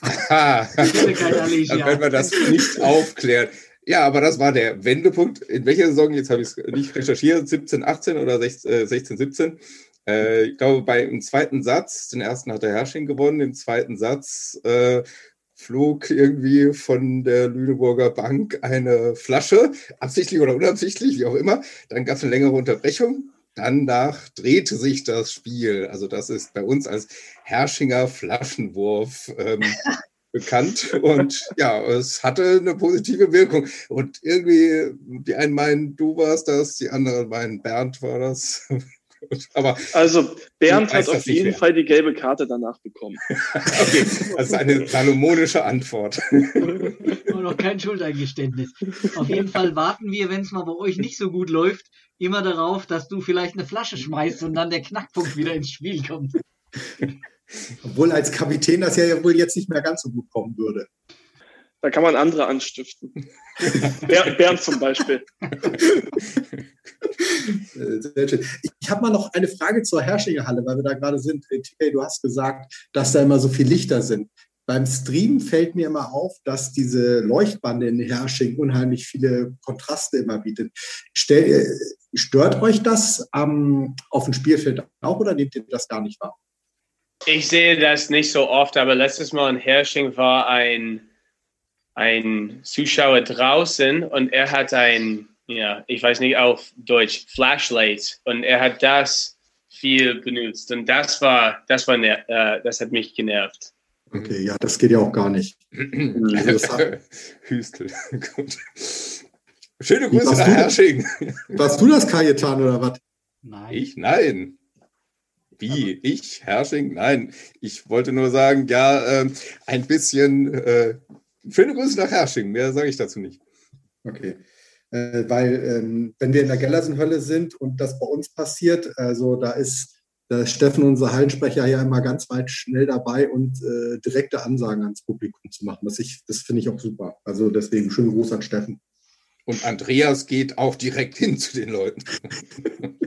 Dann können wir das nicht aufklären. Ja, aber das war der Wendepunkt. In welcher Saison? Jetzt habe ich es nicht recherchiert. 17, 18 oder 16, äh, 16 17. Äh, ich glaube, beim zweiten Satz, den ersten hat der Herrsching gewonnen, im zweiten Satz äh, flog irgendwie von der Lüneburger Bank eine Flasche, absichtlich oder unabsichtlich, wie auch immer. Dann gab es eine längere Unterbrechung. Danach drehte sich das Spiel. Also das ist bei uns als Herrschinger Flaschenwurf ähm, bekannt. Und ja, es hatte eine positive Wirkung. Und irgendwie, die einen meinen, du warst das, die anderen meinen, Bernd war das. Aber Also Bernd hat auf jeden mehr. Fall die gelbe Karte danach bekommen. okay, das ist eine salomonische Antwort. Und noch kein Schuldeingeständnis. Auf jeden Fall warten wir, wenn es mal bei euch nicht so gut läuft, immer darauf, dass du vielleicht eine Flasche schmeißt und dann der Knackpunkt wieder ins Spiel kommt. Obwohl als Kapitän das ja wohl jetzt nicht mehr ganz so gut kommen würde. Da kann man andere anstiften. Ber Bernd zum Beispiel. Äh, Sehr schön. Ich habe mal noch eine Frage zur Herrschinger Halle, weil wir da gerade sind. Äh, TK, du hast gesagt, dass da immer so viele Lichter sind. Beim Stream fällt mir immer auf, dass diese Leuchtbande in Hersching unheimlich viele Kontraste immer bietet. Stell, äh, stört euch das ähm, auf dem Spielfeld auch oder nehmt ihr das gar nicht wahr? Ich sehe das nicht so oft, aber letztes Mal in Hersching war ein, ein Zuschauer draußen und er hat ein, ja, ich weiß nicht auf Deutsch, Flashlight und er hat das viel benutzt und das war, das war, ner- äh, das hat mich genervt. Okay, ja, das geht ja auch gar nicht. Also hat- Hüstel. Gut. Schöne Grüße nach du- Hersching. Warst du das, Kajetan, oder was? Nein. Ich? Nein. Wie? Ich? Hersching? Nein. Ich wollte nur sagen, ja, ähm, ein bisschen. Äh, schöne Grüße nach Hersching. Mehr sage ich dazu nicht. Okay. Äh, weil, ähm, wenn wir in der Gellersen-Hölle sind und das bei uns passiert, also da ist, da ist Steffen, unser Hallensprecher, ja immer ganz weit schnell dabei und äh, direkte Ansagen ans Publikum zu machen. Das, ich- das finde ich auch super. Also deswegen schönen Gruß an Steffen. Und Andreas geht auch direkt hin zu den Leuten.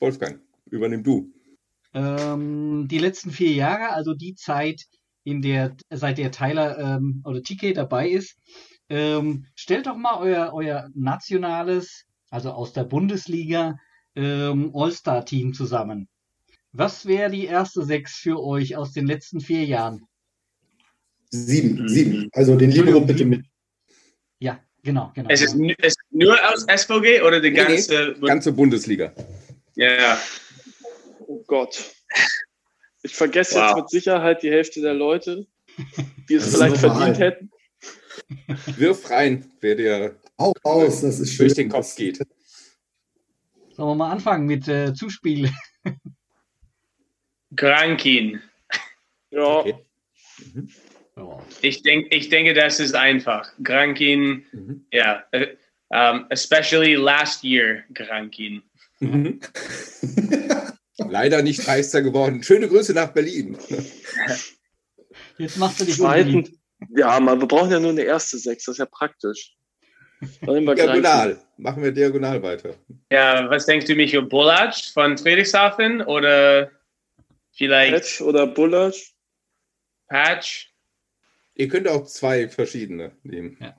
Wolfgang, übernimm du. Ähm, die letzten vier Jahre, also die Zeit, in der, seit der Tyler ähm, oder TK dabei ist. Ähm, stellt doch mal euer, euer nationales, also aus der Bundesliga, ähm, All-Star-Team zusammen. Was wäre die erste Sechs für euch aus den letzten vier Jahren? Sieben, sieben. Also den Libero bitte mit. Ja, genau, genau. Es ist, es ist nur aus SVG oder die Nee, nee, ganze. ganze Bundesliga. Ja, Oh Gott. Ich vergesse Wow. jetzt mit Sicherheit die Hälfte der Leute, die es vielleicht verdient hätten. Wirf rein, wer dir Hau raus, das ist schön. durch den Kopf geht. Sollen wir mal anfangen mit äh, Zuspiel? Grankin. Ja, Okay. Ja. Ich, denk, ich denke, das ist einfach. Grankin, Mhm. ja. äh, um, especially last year, Grankin. Mhm. Leider nicht Meister geworden. Schöne Grüße nach Berlin. Jetzt machst du dich zweiten. unbeliebt. Ja, man, wir brauchen ja nur eine erste Sechs, das ist ja praktisch. Diagonal. Machen wir diagonal weiter. Ja, was denkst du, Micho? Bolac von Friedrichshafen oder vielleicht Patch oder Bullard. Patch? Ihr könnt auch zwei verschiedene nehmen. Ja,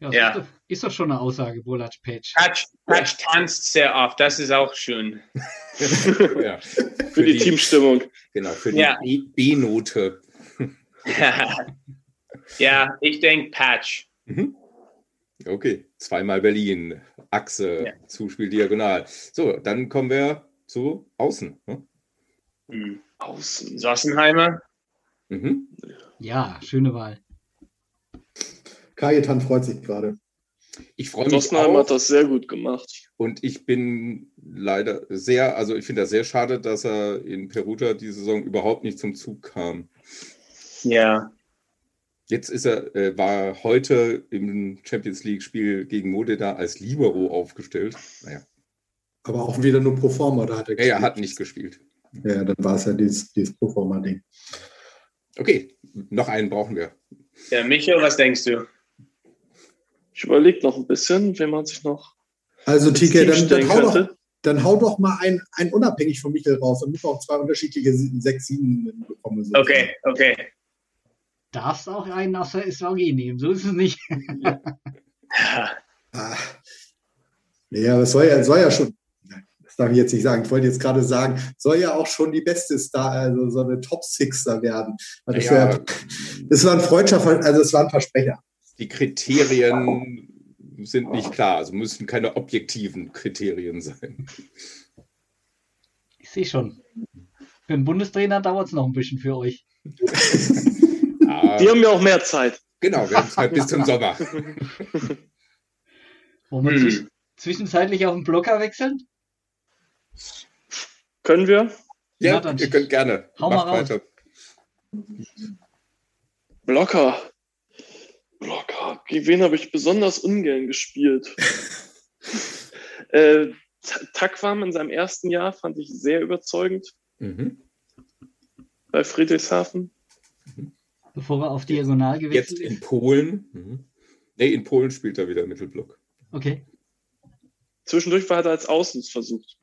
das Ja. Ist, doch, ist doch schon eine Aussage, Bolac Patch. Patch, Patch tanzt sehr oft, das ist auch schön. ja. Für die Teamstimmung. Genau, für die Ja. B-Note. ja, ich denke Patch. Mhm. Okay, zweimal Berlin. Achse, Ja. Zuspiel diagonal. So, dann kommen wir zu außen. ne? Hm. Außen. Sossenheimer? Mhm. Ja, schöne Wahl. Kajetan freut sich gerade. Ich freue mich auch hat das sehr gut gemacht. und ich bin leider sehr, also ich finde das sehr schade, dass er in Peruta die Saison überhaupt nicht zum Zug kam. Ja. Jetzt ist er, äh, war heute im Champions League-Spiel gegen Modena als Libero aufgestellt. Naja, Aber auch wieder nur Proforma, da hat er ja, er hat nicht gespielt. Ja, dann war es ja dieses, dieses Proforma-Ding. Okay, noch einen brauchen wir. Ja, Micho, was denkst du? Ich überlege noch ein bisschen, wen man sich noch Also, TK, dann, dann, hau doch, dann hau doch mal ein, ein unabhängig von Michael raus, damit wir auch zwei unterschiedliche 6-7 bekommen. sozusagen. Okay, okay. Darfst auch einen aus der SVG nehmen, so ist es nicht. Ah. Nee, aber es soll ja, soll ja schon, das darf ich jetzt nicht sagen, ich wollte jetzt gerade sagen, soll ja auch schon die beste Star, also so eine Top-Sixer werden. Also das, Ja, wär, das war ein freudscher, Ver- also es war ein Versprecher. Die Kriterien sind nicht klar, also müssen keine objektiven Kriterien sein. Ich sehe schon. Für einen Bundestrainer dauert es noch ein bisschen für euch. Ah, Die haben ja auch mehr Zeit. genau, wir haben Zeit bis zum Sommer. Wollen wir Hm. zwisch zwischenzeitlich auf den Blocker wechseln? Können wir? Ja, dann. ihr könnt gerne. Hau mal Macht raus. weiter. Blocker. Blocker. Gegen wen habe ich besonders ungern gespielt? äh, Ta- Takwam in seinem ersten Jahr fand ich sehr überzeugend Mhm. bei Friedrichshafen. Bevor wir auf Diagonal Jetzt gewechselt in ist. Polen. Mhm. Nee, in Polen spielt er wieder Mittelblock. Okay. Zwischendurch war er als Außens versucht.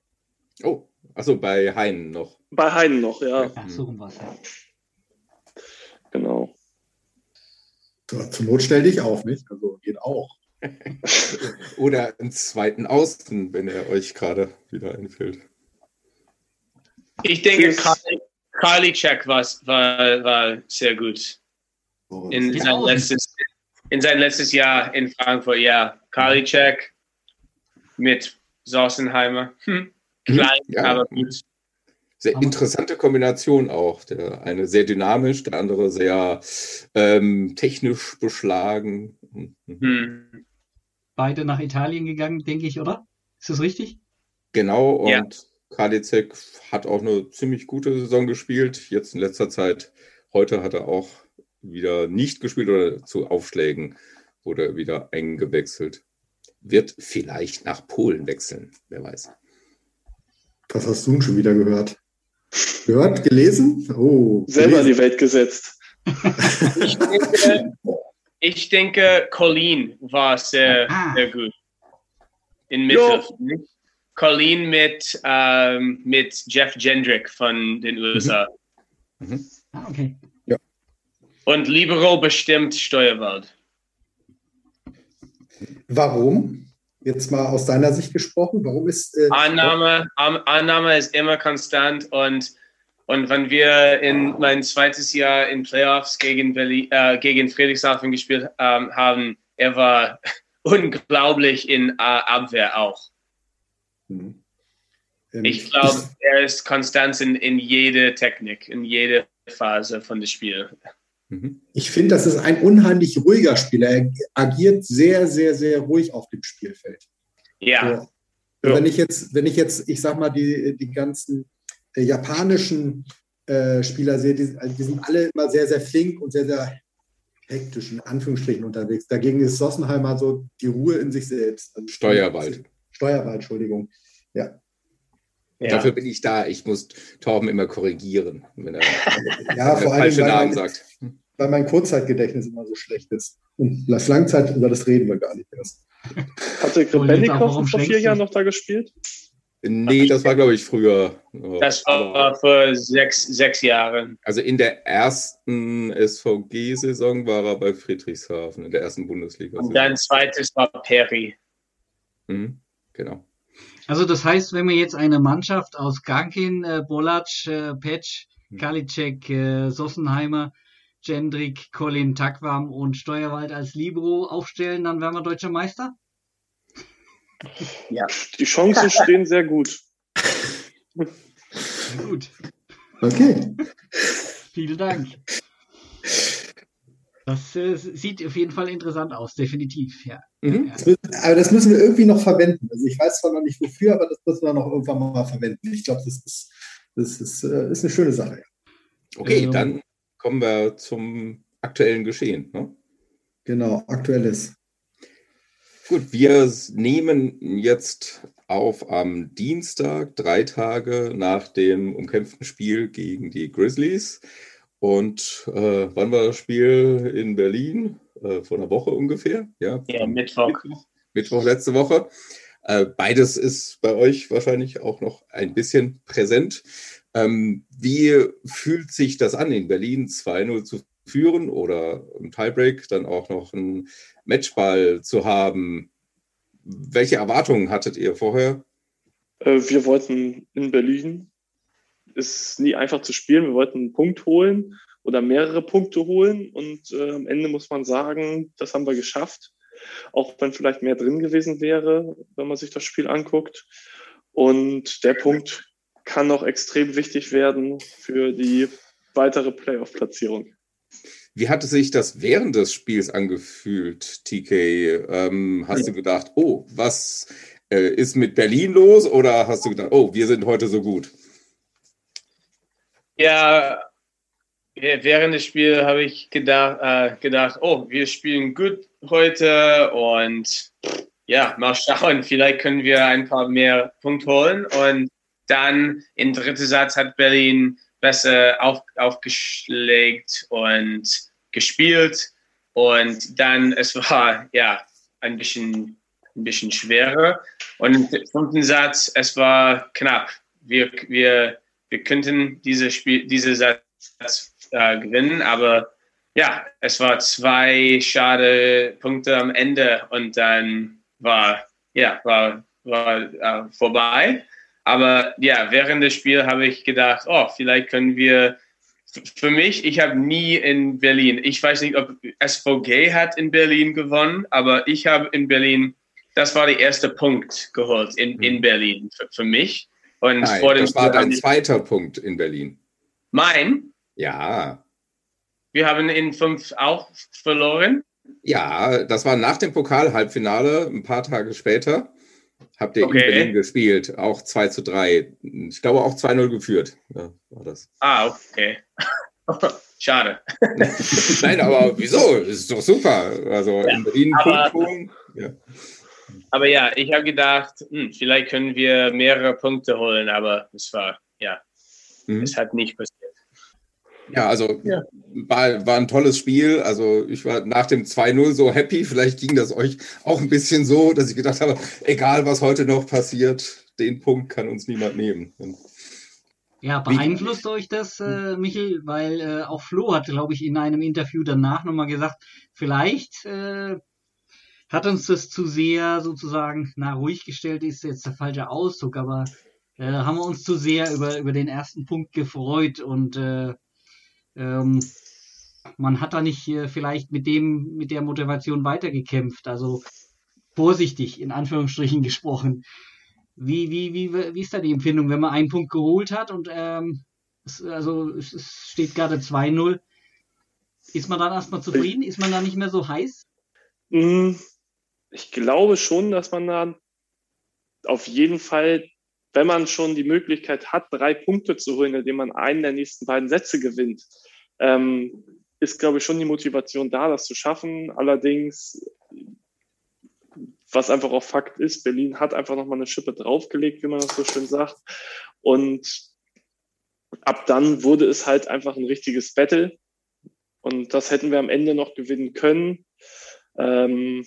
Oh, achso, bei Heinen noch. Bei Heiden noch, ja, Ach, so rum war's. Ja. genau. So, zur Not stell dich auf, nicht? Also geht auch. Oder einen zweiten Außen, wenn er euch gerade wieder einfällt. Ich denke. Karli- Karliczek war, war, war sehr gut So, in sein, letztes, in sein letztes Jahr in Frankfurt. Ja, Karliczek mit Sossenheimer. Hm. Klein, Ja. aber gut. Sehr interessante Kombination auch. Der eine sehr dynamisch, der andere sehr ähm, technisch beschlagen. Mhm. Hm. Beide nach Italien gegangen, denke ich, oder? Ist das richtig? Genau, und Ja. Kadizek hat auch eine ziemlich gute Saison gespielt. Jetzt in letzter Zeit, heute hat er auch wieder nicht gespielt oder zu Aufschlägen wurde er wieder eingewechselt. Wird vielleicht nach Polen wechseln, wer weiß. Was hast du schon wieder gehört? Gehört? Gelesen? Oh, Selber in gelesen. die Welt gesetzt. Ich denke, ich denke, Colleen war sehr, sehr gut. In Mitte. Colleen mit, ähm, mit Jeff Jendrick von den USA. Ah, okay. Und Libero bestimmt Steuerwald. Warum? Jetzt mal aus deiner Sicht gesprochen. Warum ist. Äh, Annahme, An- Annahme ist immer konstant und, und wenn wir in mein zweites Jahr in Playoffs gegen, Berlin, äh, gegen Friedrichshafen gespielt ähm, haben, er war unglaublich in äh, Abwehr auch. ähm, ähm, Ich glaube, er ist konstant in, in jede Technik, in jede Phase von dem Spiel. Mhm. Ich finde, das ist ein unheimlich ruhiger Spieler. Er agiert sehr, sehr, sehr ruhig auf dem Spielfeld. Ja, So. Wenn ich jetzt, wenn ich jetzt, ich sag mal, die, die ganzen äh, japanischen äh, Spieler sehe, die, die sind alle immer sehr, sehr flink und sehr, sehr hektisch in Anführungsstrichen unterwegs. Dagegen ist Sossenheimer so die Ruhe in sich selbst. Also Steuerwald. Steuerwald, Entschuldigung. Ja. Ja. Dafür bin ich da. Ich muss Torben immer korrigieren, wenn er, Ja, wenn er vor allem, falsche weil Namen mein, sagt. weil mein Kurzzeitgedächtnis immer so schlecht ist. Und das Langzeit, über das reden wir gar nicht erst. Hatte warum vor vier? Jahren noch da gespielt? Nee, das war, glaube ich, früher. Das war vor sechs, sechs Jahren. Also in der ersten SVG-Saison war er bei Friedrichshafen, in der ersten Bundesliga. Und dann zweites war Perry. Mhm, genau. Also das heißt, wenn wir jetzt eine Mannschaft aus Gankin, äh, Bolac, äh, Petsch, Hm. Kalicek, äh, Sossenheimer, Jendrik, Colin Takwam und Steuerwald als Libero aufstellen, dann wären wir deutscher Meister? Die Chancen stehen sehr gut. Gut, Okay. vielen Dank. Das äh, sieht auf jeden Fall interessant aus, definitiv, ja. Mhm. Das müssen, aber das müssen wir irgendwie noch verwenden. Also ich weiß zwar noch nicht wofür, aber das müssen wir noch irgendwann mal verwenden. Ich glaube, das ist, das ist, äh, ist eine schöne Sache. Okay, Ähm. dann kommen wir zum aktuellen Geschehen. Ne? Genau, aktuelles. Gut, wir nehmen jetzt auf am Dienstag, drei Tage nach dem umkämpften Spiel gegen die Grizzlies. Und äh, wann war das Spiel in Berlin? Äh, vor einer Woche ungefähr. Ja, Ja, Mittwoch. Mittwoch letzte Woche. Äh, beides ist bei euch wahrscheinlich auch noch ein bisschen präsent. Ähm, wie fühlt sich das an, in Berlin 2-0 zu führen oder im Tiebreak dann auch noch einen Matchball zu haben? Welche Erwartungen hattet ihr vorher? Äh, wir wollten in Berlin, ist nie einfach zu spielen, wir wollten einen Punkt holen oder mehrere Punkte holen und äh, am Ende muss man sagen, das haben wir geschafft, auch wenn vielleicht mehr drin gewesen wäre, wenn man sich das Spiel anguckt. Und der Punkt kann noch extrem wichtig werden für die weitere Playoff-Platzierung. Wie hatte sich das während des Spiels angefühlt, TK? Ähm, hast du gedacht, oh, was äh, ist mit Berlin los? Oder hast du gedacht, oh, wir sind heute so gut? Ja, während des Spiels habe ich gedacht, äh, gedacht, oh, wir spielen gut heute und ja, mal schauen, vielleicht können wir ein paar mehr Punkte holen. Und dann im dritten Satz hat Berlin besser auf, aufgeschlägt und gespielt. Und dann, es war ja ein bisschen, ein bisschen schwerer. Und im fünften Satz, es war knapp. Wir, wir, wir könnten diese Spiel, diese Satz äh, gewinnen, aber ja, es war zwei schade Punkte am Ende und dann war ja war war äh, vorbei. Aber ja, während des Spiels habe ich gedacht, oh, vielleicht können wir. Für mich, ich habe nie in Berlin. Ich weiß nicht, ob SVG hat in Berlin gewonnen, aber ich habe in Berlin. Das war der erste Punkt geholt in, in Mhm. Berlin für, für mich. Und Nein, vor dem das war dein zweiter Punkt in Berlin. Mein, Ja, wir haben in fünf auch verloren. ja, das war nach dem Pokal-Halbfinale, ein paar Tage später. Habt ihr Okay. in Berlin gespielt, auch 2 zu 3. Ich glaube auch 2-0 geführt. Ja, war das. Ah, okay. Schade. Nein, aber wieso? Das ist doch super. Also Ja, in Berlin aber- Punkt holen. Ja. Aber ja, ich habe gedacht, hm, vielleicht können wir mehrere Punkte holen, aber es war, ja, Mhm. es hat nicht passiert. Ja, also Ja. War, war ein tolles Spiel. Also ich war nach dem 2-0 so happy. Vielleicht ging das euch auch ein bisschen so, dass ich gedacht habe, egal was heute noch passiert, den Punkt kann uns niemand nehmen. Ja, beeinflusst Wie, euch das, äh, Michel? Weil äh, auch Flo hat, glaube ich, in einem Interview danach nochmal gesagt, vielleicht äh, hat uns das zu sehr sozusagen, na, ruhig gestellt ist jetzt der falsche Ausdruck, aber äh, haben wir uns zu sehr über, über den ersten Punkt gefreut und äh, ähm, man hat da nicht äh, vielleicht mit dem, mit der Motivation weitergekämpft. Also vorsichtig, in Anführungsstrichen gesprochen. Wie, wie, wie, wie ist da die Empfindung, wenn man einen Punkt geholt hat und ähm, es, also es, es steht gerade 2-0? Ist man dann erstmal zufrieden? Ist man da nicht mehr so heiß? Ich glaube schon, dass man da auf jeden Fall, wenn man schon die Möglichkeit hat, drei Punkte zu holen, indem man einen der nächsten beiden Sätze gewinnt, ähm, ist, glaube ich, schon die Motivation da, das zu schaffen. Allerdings was einfach auch Fakt ist, Berlin hat einfach nochmal eine Schippe draufgelegt, wie man das so schön sagt. Und ab dann wurde es halt einfach ein richtiges Battle. Und das hätten wir am Ende noch gewinnen können. Ähm,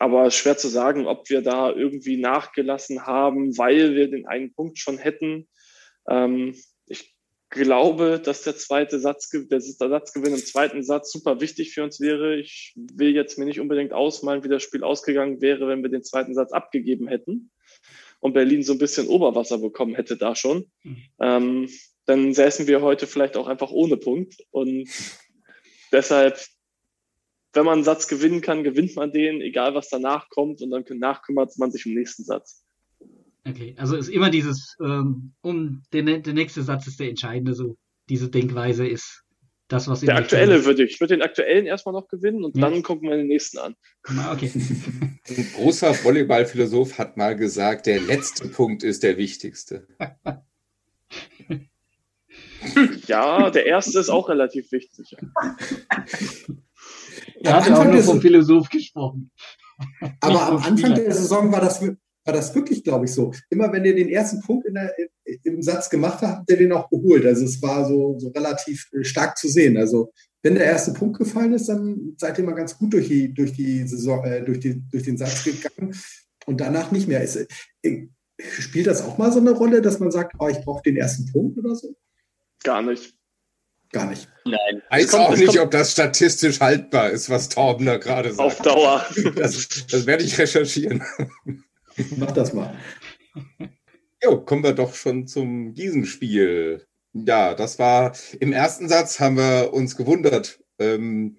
aber schwer zu sagen, ob wir da irgendwie nachgelassen haben, weil wir den einen Punkt schon hätten. Ähm, glaube, dass der zweite Satz, der Satzgewinn im zweiten Satz super wichtig für uns wäre. Ich will jetzt mir nicht unbedingt ausmalen, wie das Spiel ausgegangen wäre, wenn wir den zweiten Satz abgegeben hätten und Berlin so ein bisschen Oberwasser bekommen hätte da schon. Mhm. Ähm, dann säßen wir heute vielleicht auch einfach ohne Punkt. Und deshalb, wenn man einen Satz gewinnen kann, gewinnt man den, egal was danach kommt. Und dann nachkümmert man sich im nächsten Satz. Okay, also ist immer dieses, ähm, um der, der nächste Satz ist der entscheidende, so diese Denkweise ist das, was Der aktuelle würde ich. Ich würde den aktuellen erstmal noch gewinnen und ja. dann gucken wir den nächsten an. Ah, okay. Ein großer Volleyballphilosoph hat mal gesagt, der letzte Punkt ist der wichtigste. ja, der erste ist auch relativ wichtig. Er hat auch nur vom Philosoph gesprochen. Aber am Anfang der Saison war das, war das wirklich, glaube ich, so. Immer wenn ihr den ersten Punkt der, im Satz gemacht habt, habt ihr den auch geholt. Also es war so, so relativ äh, stark zu sehen. Also wenn der erste Punkt gefallen ist, dann seid ihr mal ganz gut durch, die, durch, die Saison, äh, durch, die, durch den Satz gegangen und danach nicht mehr. Ist, äh, spielt das auch mal so eine Rolle, dass man sagt, oh, ich brauche den ersten Punkt oder so? Gar nicht. Gar nicht. Nein. Weiß kommt, auch nicht, kommt, ob das statistisch haltbar ist, was Torben da gerade sagt. Auf Dauer. Das, das werde ich recherchieren. Mach das mal. Jo, kommen wir doch schon zum Gießenspiel. Ja, das war im ersten Satz haben wir uns gewundert. Ähm,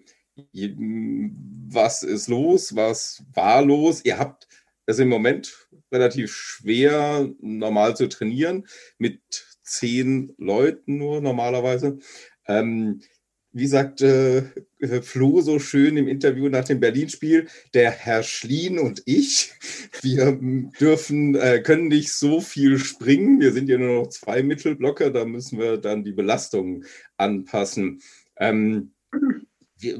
was ist los? Was war los? Ihr habt es im Moment relativ schwer, normal zu trainieren, mit zehn Leuten nur normalerweise. Ähm, wie sagte äh, Flo so schön im Interview nach dem Berlin-Spiel, der Herr Schlien und ich, wir dürfen, äh, können nicht so viel springen. Wir sind ja nur noch zwei Mittelblocker, da müssen wir dann die Belastung anpassen. Ähm,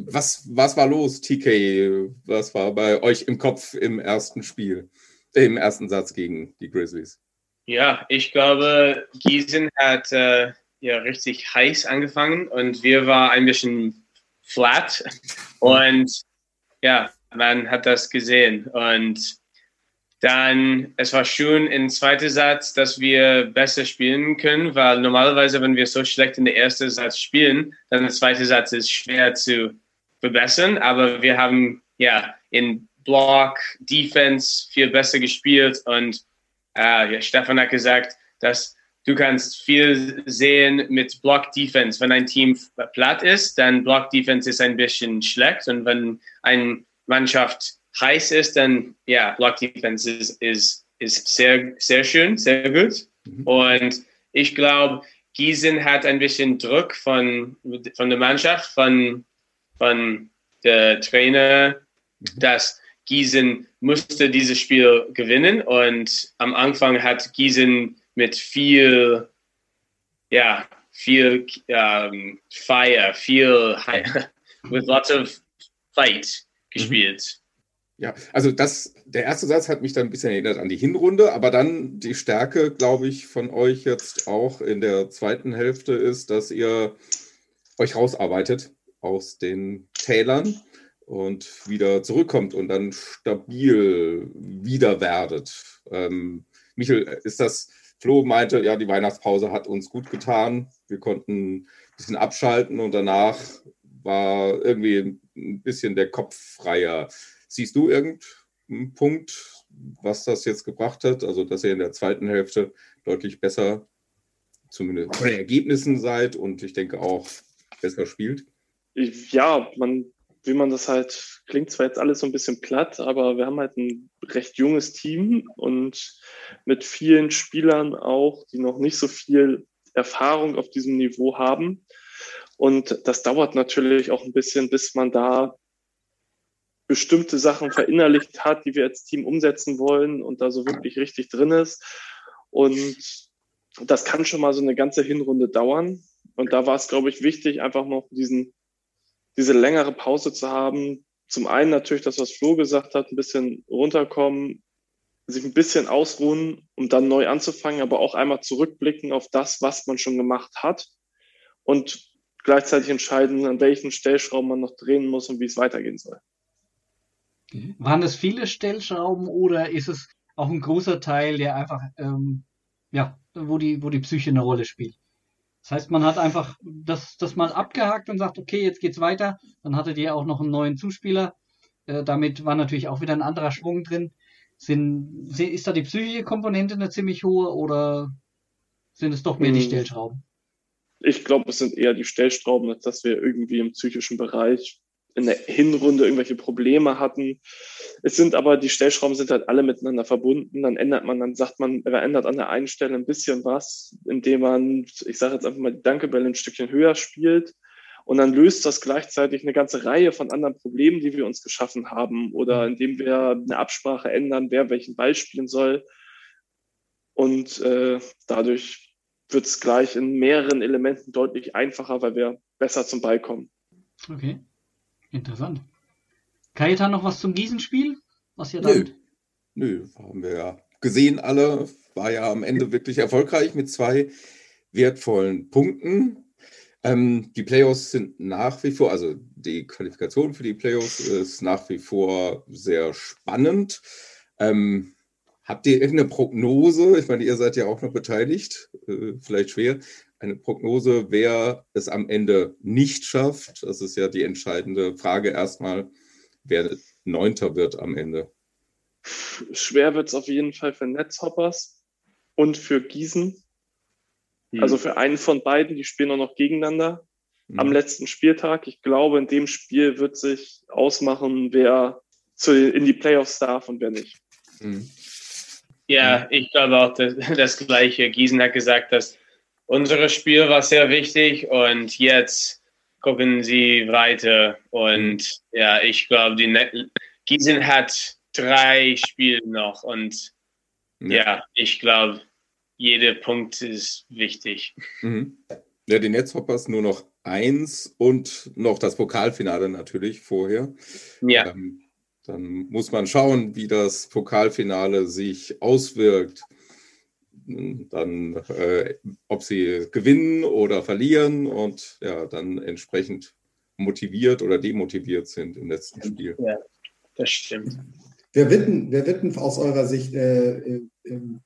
was, was war los, TK? Was war bei euch im Kopf im ersten Spiel, äh, im ersten Satz gegen die Grizzlies? Ja, ich glaube, Gießen hat äh, ja richtig heiß angefangen und wir waren ein bisschen flat. Und ja, man hat das gesehen. Und dann, es war schön im zweiten Satz, dass wir besser spielen können, weil normalerweise, wenn wir so schlecht in der ersten Satz spielen, dann der zweite Satz ist schwer zu verbessern, aber wir haben ja in Block, Defense viel besser gespielt. Und äh, ja, Stefan hat gesagt, dass Du kannst viel sehen mit Block Defense. Wenn ein Team platt ist, dann Block Defense ist ein bisschen schlecht. Und wenn eine Mannschaft heiß ist, dann ja, Block Defense ist, ist, ist sehr, sehr schön, sehr gut. Mhm. Und ich glaube, Gießen hat ein bisschen Druck von, von der Mannschaft, von, von der Trainer, mhm. dass Gießen musste dieses Spiel gewinnen. Und am Anfang hat Gießen mit viel, ja, viel um, Fire, viel, with lots of fight gespielt. Ja, also das, der erste Satz hat mich dann ein bisschen erinnert an die Hinrunde, aber dann die Stärke, glaube ich, von euch jetzt auch in der zweiten Hälfte ist, dass ihr euch rausarbeitet aus den Tälern und wieder zurückkommt und dann stabil wieder werdet. Ähm, Michel, ist das Flo meinte, ja, die Weihnachtspause hat uns gut getan. Wir konnten ein bisschen abschalten und danach war irgendwie ein bisschen der Kopf freier. Siehst du irgendeinen Punkt, was das jetzt gebracht hat? Also, dass ihr in der zweiten Hälfte deutlich besser, zumindest von den Ergebnissen seid und ich denke auch besser spielt? Ja, man, wie man das halt, klingt zwar jetzt alles so ein bisschen platt, aber wir haben halt ein recht junges Team und mit vielen Spielern auch, die noch nicht so viel Erfahrung auf diesem Niveau haben. Und das dauert natürlich auch ein bisschen, bis man da bestimmte Sachen verinnerlicht hat, die wir als Team umsetzen wollen und da so wirklich richtig drin ist. Und das kann schon mal so eine ganze Hinrunde dauern. Und da war es, glaube ich, wichtig, einfach noch diesen, diese längere Pause zu haben. Zum einen natürlich das, was Flo gesagt hat, ein bisschen runterkommen, sich ein bisschen ausruhen, um dann neu anzufangen, aber auch einmal zurückblicken auf das, was man schon gemacht hat und gleichzeitig entscheiden, an welchen Stellschrauben man noch drehen muss und wie es weitergehen soll. Waren es viele Stellschrauben oder ist es auch ein großer Teil, der einfach, ähm, ja, wo die, wo die Psyche eine Rolle spielt? Das heißt, man hat einfach das, das mal abgehakt und sagt, okay, jetzt geht's weiter. Dann hattet ihr auch noch einen neuen Zuspieler. Äh, damit war natürlich auch wieder ein anderer Schwung drin. Sind, ist da die psychische Komponente eine ziemlich hohe oder sind es doch mehr die Hm. Stellschrauben? Ich glaube, es sind eher die Stellschrauben, als dass wir irgendwie im psychischen Bereich in der Hinrunde irgendwelche Probleme hatten. Es sind aber, die Stellschrauben sind halt alle miteinander verbunden. Dann ändert man, dann sagt man, man ändert an der einen Stelle ein bisschen was, indem man, ich sage jetzt einfach mal, die Dankebälle ein Stückchen höher spielt. Und dann löst das gleichzeitig eine ganze Reihe von anderen Problemen, die wir uns geschaffen haben. Oder indem wir eine Absprache ändern, wer welchen Ball spielen soll. Und äh, dadurch wird es gleich in mehreren Elementen deutlich einfacher, weil wir besser zum Ball kommen. Okay, interessant. Kajetan noch was zum Gießenspiel? Was ihr Nö. damit? Nö, haben wir ja gesehen alle. War ja am Ende wirklich erfolgreich mit zwei wertvollen Punkten. Ähm, die Playoffs sind nach wie vor, also die Qualifikation für die Playoffs ist nach wie vor sehr spannend. Ähm, habt ihr irgendeine Prognose? Ich meine, ihr seid ja auch noch beteiligt, äh, vielleicht schwer. Eine Prognose, wer es am Ende nicht schafft. Das ist ja die entscheidende Frage erstmal, wer Neunter wird am Ende. Schwer wird es auf jeden Fall für Netzhoppers und für Gießen. Hm. Also für einen von beiden, die spielen auch noch gegeneinander Mhm. am letzten Spieltag. Ich glaube, in dem Spiel wird sich ausmachen, wer zu, in die Playoffs darf und wer nicht. Mhm. Ja, ich glaube auch das, das Gleiche. Gießen hat gesagt, dass unser Spiel war sehr wichtig und jetzt gucken sie weiter. Und ja, ich glaube, die Ne- Gießen hat drei Spiele noch und ja, ich glaube, jeder Punkt ist wichtig. Mhm. Ja, die Netzhoppers nur noch eins und noch das Pokalfinale natürlich vorher. Ja, Ähm, dann muss man schauen, wie das Pokalfinale sich auswirkt. Dann, äh, ob sie gewinnen oder verlieren und ja, dann entsprechend motiviert oder demotiviert sind im letzten Spiel. das stimmt. Wer wird denn, wer wird denn aus eurer Sicht äh, im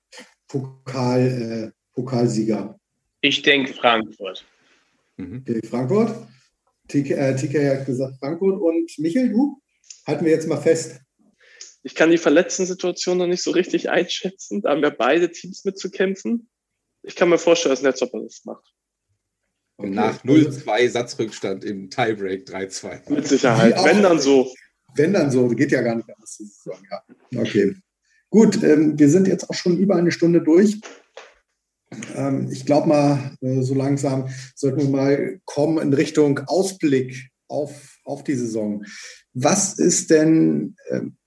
Pokal, äh, Pokalsieger? Ich denke Frankfurt. Mhm. Okay, Frankfurt? TK, äh, TK hat gesagt Frankfurt und Michael, du? Halten wir jetzt mal fest. Ich kann die Verletzten-Situation noch nicht so richtig einschätzen. Da haben wir beide Teams mitzukämpfen. Ich kann mir vorstellen, dass Netzhopper das macht. Okay. Nach 0-2 Satzrückstand im Tiebreak 3-2. Mit Sicherheit. Wenn dann so. Wenn dann so, geht ja gar nicht anders zu. Ja. Okay. Gut, ähm, wir sind jetzt auch schon über eine Stunde durch. Ähm, ich glaube mal, äh, so langsam sollten wir mal kommen in Richtung Ausblick auf, auf die Saison. Was ist denn ähm,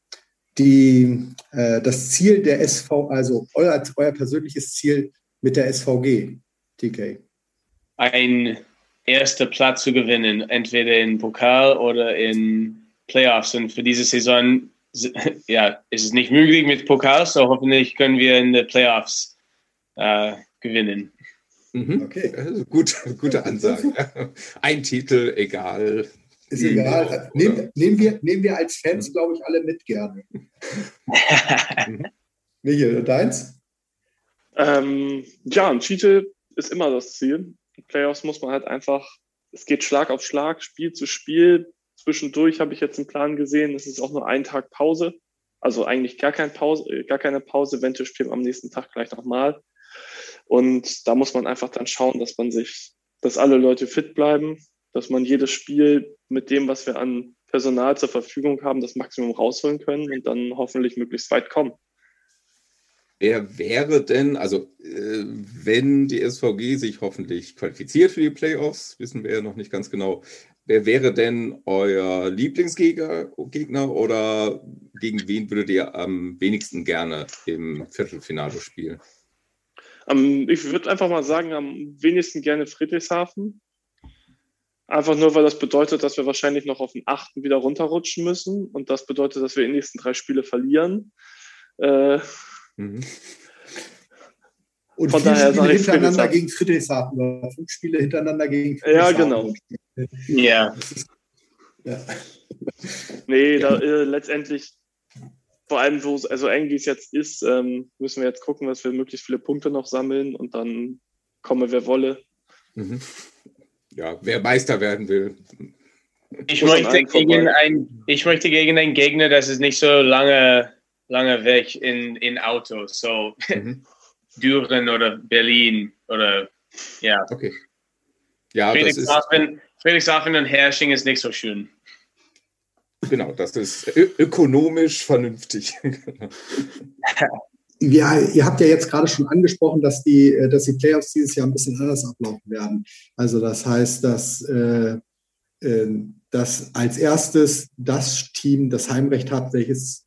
die, äh, das Ziel der SV, also euer, euer persönliches Ziel mit der SVG, TK? Ein erster Platz zu gewinnen, entweder in Pokal oder in Playoffs. Und für diese Saison ja, ist es nicht möglich mit Pokal, so hoffentlich können wir in den Playoffs äh, gewinnen. Mhm. Okay. Also gut, gute Ansage. Ein Titel, egal. Ist egal. Nehmen, nehmen, wir, nehmen wir als Fans, glaube ich, alle mit gerne. Michael, und deins? Ähm, ja, ein Titel ist immer das Ziel. In Playoffs muss man halt einfach, es geht Schlag auf Schlag, Spiel zu Spiel. Zwischendurch habe ich jetzt einen Plan gesehen, es ist auch nur ein Tag Pause. Also eigentlich gar, kein Pause, äh, gar keine Pause, eventuell spielen wir am nächsten Tag gleich nochmal. Und da muss man einfach dann schauen, dass man sich, dass alle Leute fit bleiben, dass man jedes Spiel mit dem, was wir an Personal zur Verfügung haben, das Maximum rausholen können und dann hoffentlich möglichst weit kommen. Wer wäre denn, also äh, wenn die SVG sich hoffentlich qualifiziert für die Playoffs, wissen wir ja noch nicht ganz genau, wer wäre denn euer Lieblingsgegner Gegner oder gegen wen würdet ihr am wenigsten gerne im Viertelfinale spielen? Um, ich würde einfach mal sagen, am wenigsten gerne Friedrichshafen. Einfach nur, weil das bedeutet, dass wir wahrscheinlich noch auf den achten wieder runterrutschen müssen. Und das bedeutet, dass wir die nächsten drei Spiele verlieren. Äh, mhm. Und Von vier daher Spiele hintereinander gegen Friedrichshafen oder fünf Spiele hintereinander gegen Friedrichshafen. Ja, genau. Ja. ja. Nee, da, äh, letztendlich, vor allem, wo also eng wie es jetzt ist, ähm, müssen wir jetzt gucken, dass wir möglichst viele Punkte noch sammeln und dann komme, wer wolle. Mhm ja, wer Meister werden will. Ich möchte, gegen ein, ich möchte gegen einen Gegner, das ist nicht so lange, lange weg in, in Autos, so mhm. Düren oder Berlin oder ja. Okay. Ja, Friedrichshafen, Friedrichshafen und Hersching ist nicht so schön. Genau, das ist ökonomisch vernünftig. Ja, ihr habt ja jetzt gerade schon angesprochen, dass die, äh, dass die Playoffs dieses Jahr ein bisschen anders ablaufen werden. Also das heißt, dass, äh, äh, dass als erstes das Team das Heimrecht hat, welches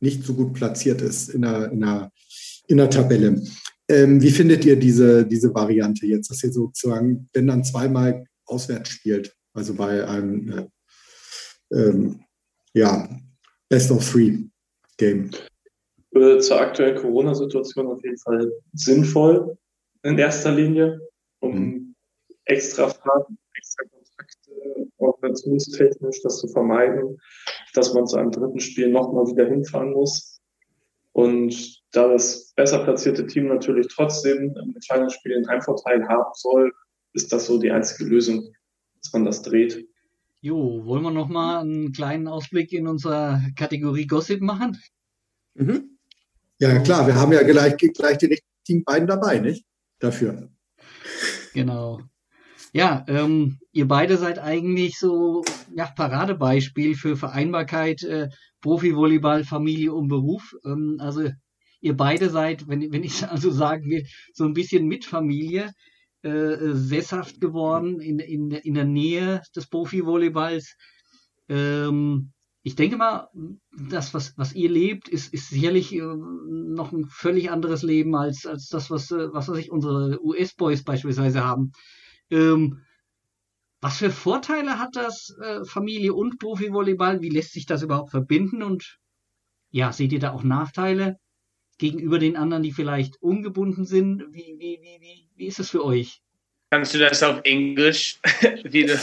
nicht so gut platziert ist in der, in der, in der Tabelle. Ähm, wie findet ihr diese, diese Variante jetzt, dass ihr sozusagen, wenn dann zweimal auswärts spielt, also bei einem äh, ähm, ja, Best of Three Game? Äh, zur aktuellen Corona-Situation auf jeden Fall sinnvoll in erster Linie, um mhm. extra Fahrten, extra Kontakte, organisationstechnisch das zu vermeiden, dass man zu einem dritten Spiel nochmal wieder hinfahren muss. Und da das besser platzierte Team natürlich trotzdem im kleinen Spiel einen Heimvorteil haben soll, ist das so die einzige Lösung, dass man das dreht. Jo, wollen wir nochmal einen kleinen Ausblick in unserer Kategorie Gossip machen? Mhm. Ja, klar, wir haben ja gleich, gleich die richtigen beiden dabei, nicht? Dafür. Genau. Ja, ähm, ihr beide seid eigentlich so ja, Paradebeispiel für Vereinbarkeit äh, Profi-Volleyball, Familie und Beruf. Ähm, also ihr beide seid, wenn, wenn ich also sagen will, so ein bisschen mit Familie äh, sesshaft geworden in, in, in der Nähe des Profi-Volleyballs. Ähm, ich denke mal, das, was, was ihr lebt, ist, ist sicherlich äh, noch ein völlig anderes Leben als, als das, was, äh, was weiß ich, unsere US-Boys beispielsweise haben. Ähm, was für Vorteile hat das äh, Familie und Profi-Volleyball? Wie lässt sich das überhaupt verbinden? Und ja, seht ihr da auch Nachteile gegenüber den anderen, die vielleicht ungebunden sind? Wie, wie, wie, wie, wie ist es für euch? Kannst du das auf Englisch wieder?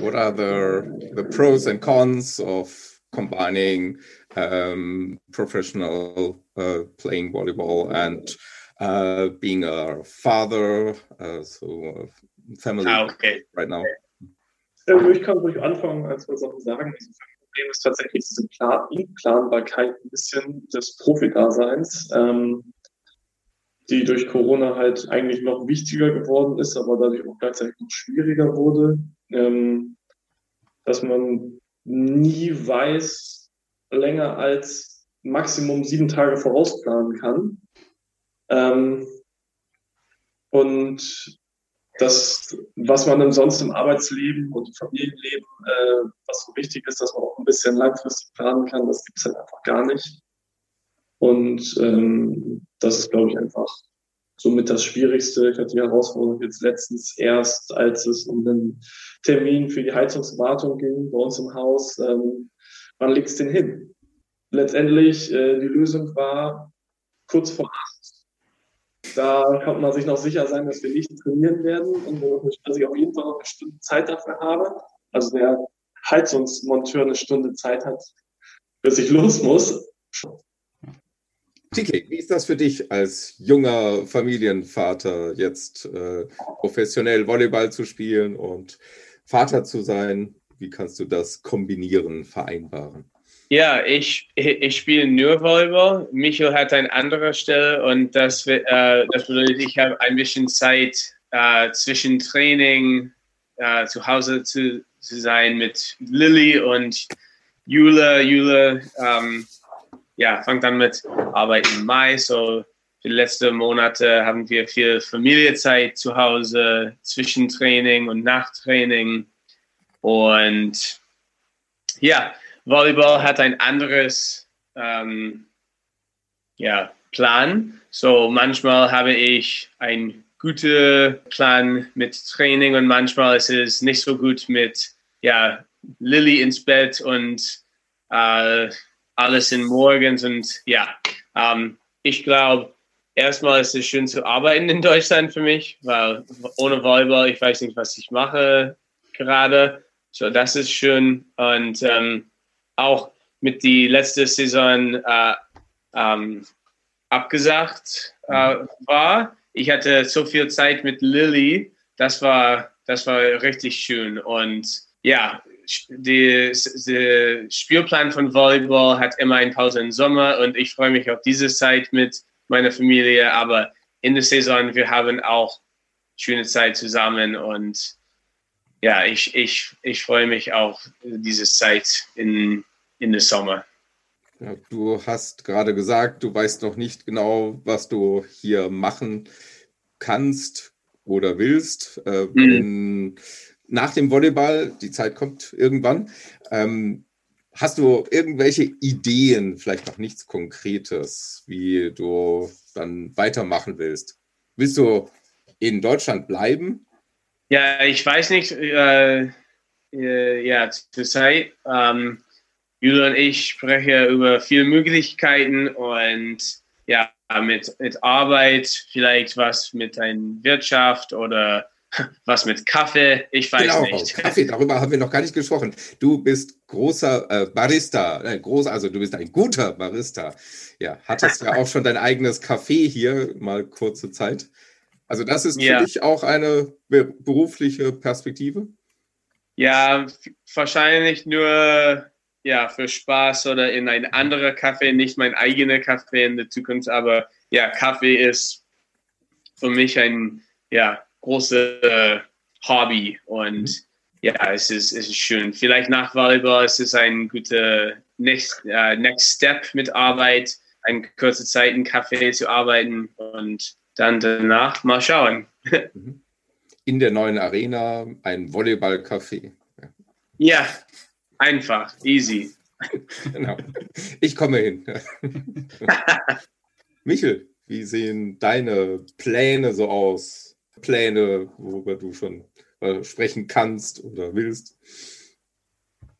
What are the, the pros and cons of combining um, professional uh, playing volleyball and uh, being a father, uh, so family ah, okay. right now? Also ich kann ruhig anfangen, als wir Sachen sagen. Das Problem ist tatsächlich diese Planbarkeit ein bisschen des Profi-Daseins. Ähm, die durch Corona halt eigentlich noch wichtiger geworden ist, aber dadurch auch gleichzeitig noch schwieriger wurde, ähm, dass man nie weiß, länger als Maximum sieben Tage vorausplanen kann. Ähm, und das, was man sonst im Arbeitsleben und Familienleben, äh, was so wichtig ist, dass man auch ein bisschen langfristig planen kann, das gibt es halt einfach gar nicht. Und ähm, das ist, glaube ich, einfach somit das Schwierigste. Ich hatte die Herausforderung jetzt letztens erst, als es um den Termin für die Heizungswartung ging bei uns im Haus. Ähm, wann legst den hin? Letztendlich, äh, die Lösung war kurz vor acht. Da kann man sich noch sicher sein, dass wir nicht trainieren werden und dass ich auf jeden Fall noch eine Stunde Zeit dafür habe. Also der Heizungsmonteur eine Stunde Zeit hat, bis ich los muss. TK, wie ist das für dich als junger Familienvater, jetzt äh, professionell Volleyball zu spielen und Vater zu sein? Wie kannst du das kombinieren, vereinbaren? Ja, ich, ich spiele nur Volleyball. Michael hat eine andere Stelle und das, äh, das bedeutet, ich habe ein bisschen Zeit äh, zwischen Training äh, zu Hause zu, zu sein mit Lilly und Jule. Jule ähm, ja, fangt dann mit Arbeit im Mai. So die letzten Monate haben wir viel Familienzeit zu Hause zwischen Training und Nachtraining. Und ja, Volleyball hat ein anderes ähm, ja, Plan. So manchmal habe ich einen guten Plan mit Training und manchmal ist es nicht so gut mit ja, Lilly ins Bett und äh, alles in morgens und ja, ähm, ich glaube, erstmal ist es schön zu arbeiten in Deutschland für mich, weil ohne Volleyball, ich weiß nicht, was ich mache gerade. So, das ist schön. Und ähm, auch mit die letzte Saison äh, ähm, abgesagt äh, war. Ich hatte so viel Zeit mit Lilly. Das war, das war richtig schön. Und ja, der Spielplan von Volleyball hat immer eine Pause im Sommer und ich freue mich auf diese Zeit mit meiner Familie. Aber in der Saison, wir haben auch schöne Zeit zusammen und ja, ich, ich, ich freue mich auch diese Zeit in, in der Sommer. Ja, du hast gerade gesagt, du weißt noch nicht genau, was du hier machen kannst oder willst. Äh, mhm. in, nach dem Volleyball, die Zeit kommt irgendwann. Ähm, hast du irgendwelche Ideen, vielleicht noch nichts Konkretes, wie du dann weitermachen willst? Willst du in Deutschland bleiben? Ja, ich weiß nicht. Äh, äh, ja, zurzeit. Ähm, Julia und ich sprechen über viele Möglichkeiten und ja, mit, mit Arbeit, vielleicht was mit einer Wirtschaft oder was mit Kaffee, ich weiß genau, nicht. Kaffee, darüber haben wir noch gar nicht gesprochen. Du bist großer äh, Barista, äh, groß, also du bist ein guter Barista. Ja, hattest ja auch schon dein eigenes Café hier, mal kurze Zeit. Also das ist ja. für dich auch eine berufliche Perspektive? Ja, wahrscheinlich nur ja, für Spaß oder in ein anderer Café, nicht mein eigener Kaffee in der Zukunft, aber ja, Kaffee ist für mich ein ja, großes äh, Hobby und mhm. ja, es ist, es ist schön. Vielleicht nach Volleyball ist es ein guter Next, uh, Next Step mit Arbeit, eine kurze Zeit in Café zu arbeiten und dann danach mal schauen. Mhm. In der neuen Arena ein Volleyball-Café. Ja, einfach, easy. genau. Ich komme hin. Michel, wie sehen deine Pläne so aus? Pläne, worüber du schon äh, sprechen kannst oder willst?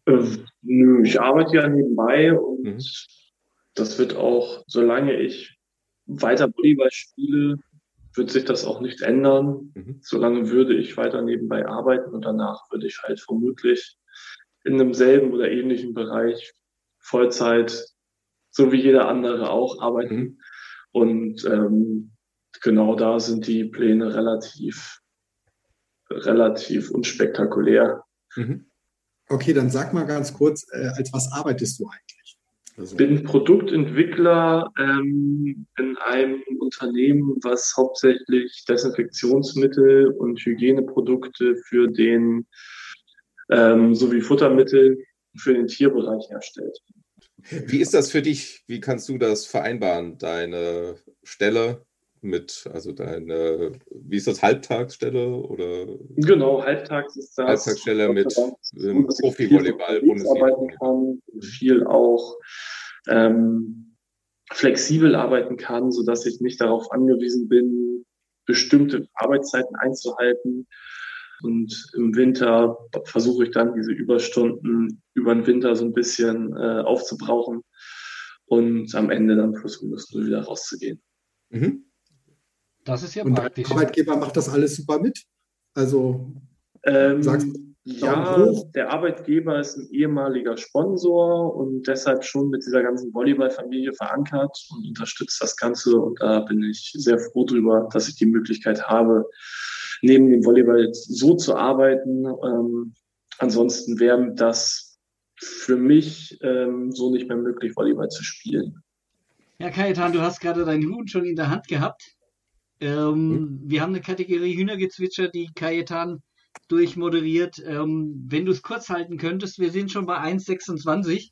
Äh, nö, ich arbeite ja nebenbei und mhm. das wird auch, solange ich weiter Volleyball spiele, wird sich das auch nicht ändern. Mhm. Solange würde ich weiter nebenbei arbeiten und danach würde ich halt vermutlich in einem selben oder ähnlichen Bereich Vollzeit, so wie jeder andere auch arbeiten. Mhm. Und ähm, genau da sind die Pläne relativ, relativ unspektakulär. Mhm. Okay, dann sag mal ganz kurz, äh, als was arbeitest du eigentlich? Also. Ich bin Produktentwickler ähm, in einem Unternehmen, was hauptsächlich Desinfektionsmittel und Hygieneprodukte für den ähm, sowie Futtermittel für den Tierbereich herstellt. Wie ist das für dich? Wie kannst du das vereinbaren, deine Stelle mit, also deine, wie ist das, Halbtagsstelle oder? Genau, Halbtags ist das. Halbtagsstelle mit Profi-Volleyball, Bundesliga. arbeiten kann, viel auch ähm, flexibel arbeiten kann, sodass ich nicht darauf angewiesen bin, bestimmte Arbeitszeiten einzuhalten. Und im Winter versuche ich dann diese Überstunden über den Winter so ein bisschen äh, aufzubrauchen und am Ende dann plus minus null wieder rauszugehen. Mhm. Das ist ja und praktisch. Der Arbeitgeber macht das alles super mit. Also ähm, sagst Ja, der Arbeitgeber ist ein ehemaliger Sponsor und deshalb schon mit dieser ganzen Volleyballfamilie verankert und unterstützt das Ganze. Und da bin ich sehr froh drüber, dass ich die Möglichkeit habe, neben dem Volleyball so zu arbeiten. Ähm, ansonsten wäre das für mich ähm, so nicht mehr möglich, Volleyball zu spielen. Ja, Kajetan, du hast gerade deinen Huhn schon in der Hand gehabt. Ähm, hm. Wir haben eine Kategorie Hühnergezwitscher, die Kajetan durchmoderiert. Ähm, wenn du es kurz halten könntest, wir sind schon bei 1,26.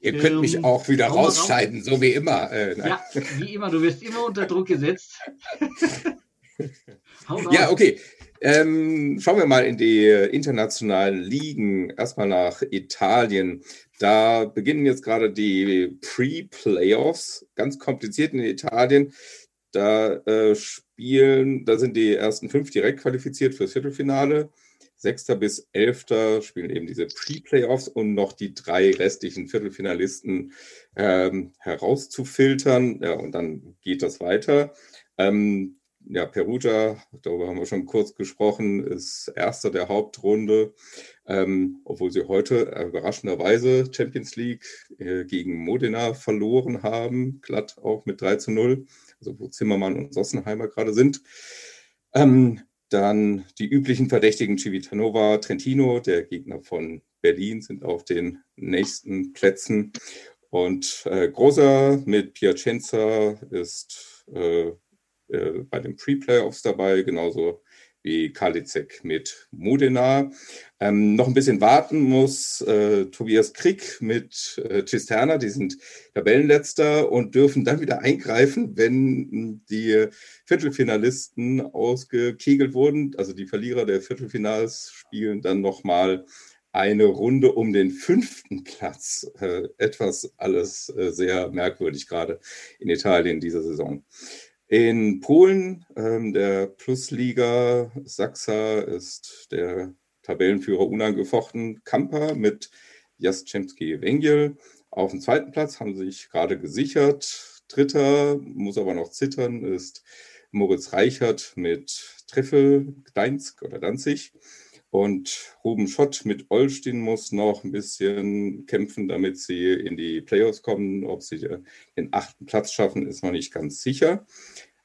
Ihr könnt ähm, mich auch wieder rausscheiden, raus. so wie immer. Äh, ja, wie immer, du wirst immer unter Druck gesetzt. ja, okay. Ähm, schauen wir mal in die internationalen Ligen. Erstmal nach Italien. Da beginnen jetzt gerade die Pre-Playoffs. Ganz kompliziert in Italien. Da äh, spielen, da sind die ersten fünf direkt qualifiziert fürs Viertelfinale. Sechster bis Elfter spielen eben diese Pre-Playoffs, um noch die drei restlichen Viertelfinalisten ähm, herauszufiltern. Ja, und dann geht das weiter. Ähm, ja, Perugia, darüber haben wir schon kurz gesprochen, ist erster der Hauptrunde, ähm, obwohl sie heute überraschenderweise Champions League äh, gegen Modena verloren haben, glatt auch mit 3 zu 0 also wo Zimmermann und Sossenheimer gerade sind. Ähm, dann die üblichen Verdächtigen Civitanova, Trentino, der Gegner von Berlin, sind auf den nächsten Plätzen. Und äh, Großer mit Piacenza ist äh, äh, bei den Pre-Playoffs dabei, genauso wie Kalizek mit Modena. Ähm, noch ein bisschen warten muss äh, Tobias Krieg mit äh, Cisterna, die sind Tabellenletzter und dürfen dann wieder eingreifen, wenn die Viertelfinalisten ausgekegelt wurden. Also die Verlierer der Viertelfinals spielen dann nochmal eine Runde um den fünften Platz. Äh, etwas alles äh, sehr merkwürdig, gerade in Italien dieser Saison. In Polen, ähm, der Plusliga Sachsa ist der Tabellenführer unangefochten Kamper mit Jastrzębski Węgiel. Auf dem zweiten Platz haben sie sich gerade gesichert. Dritter, muss aber noch zittern, ist Moritz Reichert mit Treffel, Gdańsk oder Danzig. Und Ruben Schott mit Olsztyn muss noch ein bisschen kämpfen, damit sie in die Playoffs kommen. Ob sie den achten Platz schaffen, ist noch nicht ganz sicher.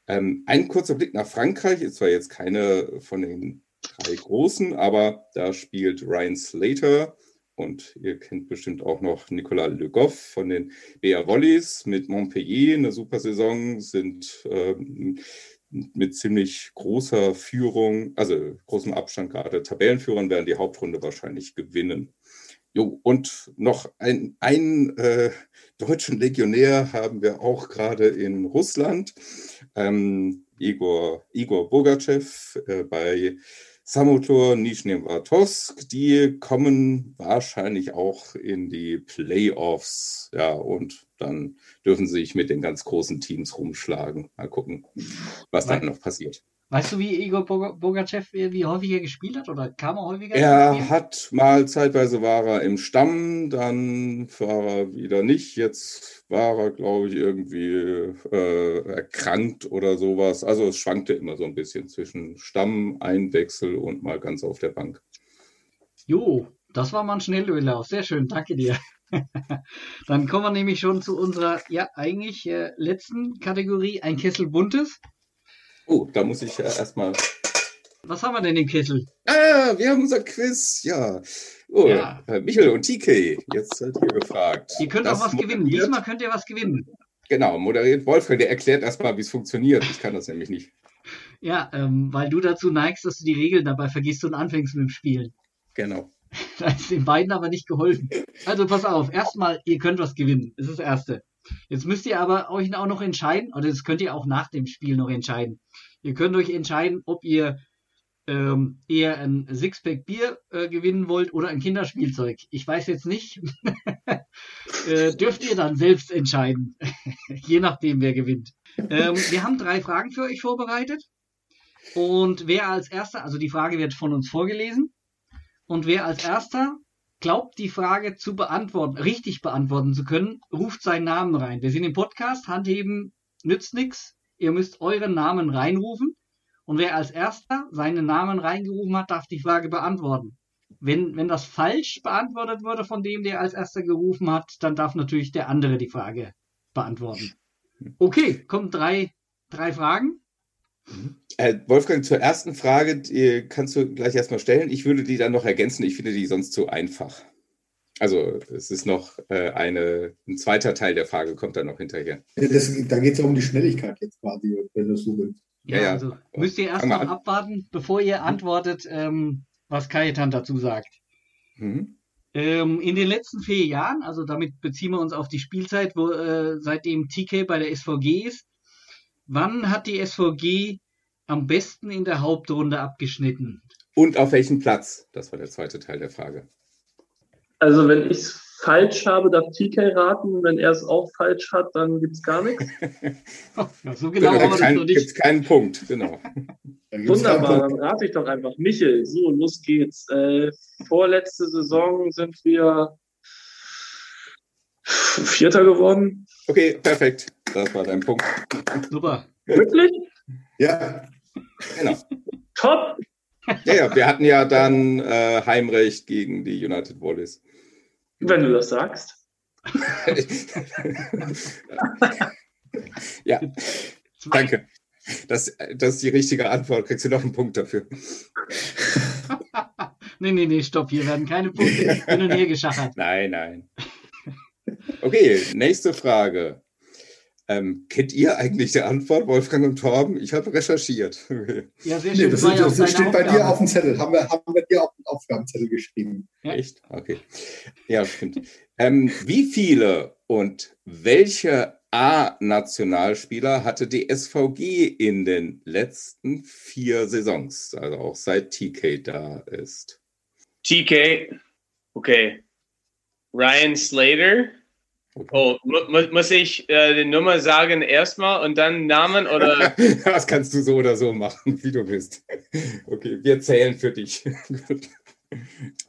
Ähm, ein kurzer Blick nach Frankreich ist zwar jetzt keine von den drei großen, aber da spielt Ryan Slater und ihr kennt bestimmt auch noch Nicolas Le Goff von den BA Volleys mit Montpellier, eine super Saison, sind ähm, mit ziemlich großer Führung, also großem Abstand gerade Tabellenführern, werden die Hauptrunde wahrscheinlich gewinnen. Jo, und noch ein, ein äh, deutschen Legionär haben wir auch gerade in Russland. Ähm, Igor, Igor Bogachev äh, bei Samotor Nizhnevartovsk. Die kommen wahrscheinlich auch in die Playoffs. Ja, und dann dürfen sie sich mit den ganz großen Teams rumschlagen. Mal gucken, was dann noch passiert. Weißt du, wie Igor Bogachev wie häufiger gespielt hat oder kam er häufiger? Er hat mal zeitweise war er im Stamm, dann war er wieder nicht. Jetzt war er, glaube ich, irgendwie äh, erkrankt oder sowas. Also es schwankte immer so ein bisschen zwischen Stamm, Einwechsel und mal ganz auf der Bank. Jo, das war mal ein Schnelldurchlauf. Sehr schön, danke dir. Dann kommen wir nämlich schon zu unserer, ja, eigentlich äh, letzten Kategorie, ein Kessel Buntes. Oh, da muss ich ja erstmal. Was haben wir denn im Kessel? Ah, wir haben unser Quiz, ja. Oh, ja. Äh, Michael und TK, jetzt seid ihr gefragt. Ihr könnt das auch was gewinnen. Diesmal könnt ihr was gewinnen. Genau, moderiert Wolfgang, der erklärt erstmal, wie es funktioniert. Ich kann das nämlich nicht. Ja, ähm, weil du dazu neigst, dass du die Regeln dabei vergisst und anfängst mit dem Spielen. Genau. Da ist den beiden aber nicht geholfen. Also pass auf, erstmal, ihr könnt was gewinnen. Das ist das Erste. Jetzt müsst ihr aber euch auch noch entscheiden, oder das könnt ihr auch nach dem Spiel noch entscheiden. Ihr könnt euch entscheiden, ob ihr ähm, eher ein Sixpack Bier äh, gewinnen wollt oder ein Kinderspielzeug. Ich weiß jetzt nicht. äh, dürft ihr dann selbst entscheiden. Je nachdem, wer gewinnt. Ähm, wir haben drei Fragen für euch vorbereitet. Und wer als erster, also die Frage wird von uns vorgelesen. Und wer als erster glaubt, die Frage zu beantworten, richtig beantworten zu können, ruft seinen Namen rein. Wir sind im Podcast, Handheben nützt nichts. Ihr müsst euren Namen reinrufen. Und wer als erster seinen Namen reingerufen hat, darf die Frage beantworten. wenn, wenn das falsch beantwortet wurde von dem, der als erster gerufen hat, dann darf natürlich der andere die Frage beantworten. Okay, kommen drei, drei Fragen. Äh, Wolfgang, zur ersten Frage die kannst du gleich erstmal stellen. Ich würde die dann noch ergänzen. Ich finde die sonst zu einfach. Also es ist noch äh, eine, ein zweiter Teil der Frage kommt dann noch hinterher. Ja, das, da geht es ja um die Schnelligkeit jetzt quasi, wenn du es so willst. Ja, ja. Also müsst ihr erst Fang mal noch an. abwarten, bevor ihr antwortet, ähm, was Kajetan dazu sagt. Mhm. Ähm, in den letzten vier Jahren, also damit beziehen wir uns auf die Spielzeit, wo äh, seitdem TK bei der SVG ist, wann hat die SVG am besten in der Hauptrunde abgeschnitten? Und auf welchem Platz? Das war der zweite Teil der Frage. Also wenn ich es falsch habe, darf TK raten. Wenn er es auch falsch hat, dann gibt es gar nichts. Ja, so genau haben wir das kein, noch gibt nicht. es keinen Punkt, genau. Da gibt's keinen Wunderbar, Punkt. dann rate ich doch einfach. Michel, so, los geht's. Äh, vorletzte Saison sind wir Vierter geworden. Okay, perfekt. Das war dein Punkt. Super. Wirklich? Ja, Genau. Top! Ja, ja, wir hatten ja dann äh, Heimrecht gegen die United Wallis. Wenn du das sagst. ja, Zwei. danke. Das, das ist die richtige Antwort. Kriegst du noch einen Punkt dafür? Nee, nee, nee, stopp, hier werden keine Punkte hin und her geschachert. Nein, nein. Okay, nächste Frage. Ähm, kennt ihr eigentlich die Antwort, Wolfgang und Torben? Ich habe recherchiert. Ja, sehr nee, schön. das, ist, ja auch das deine steht bei dir Aufgabe. auf dem Zettel. Haben wir, haben wir dir auf den Aufgabenzettel geschrieben. Ja. Echt? Okay. Ja, stimmt. Ähm, wie viele und welche A-Nationalspieler hatte die SVG in den letzten vier Saisons, also auch seit TK da ist? TK, okay. Ryan Slater. Oh, mu mu muss ich äh, die Nummer sagen erstmal und dann Namen oder? Das kannst du so oder so machen, wie du willst. Okay, wir zählen für dich.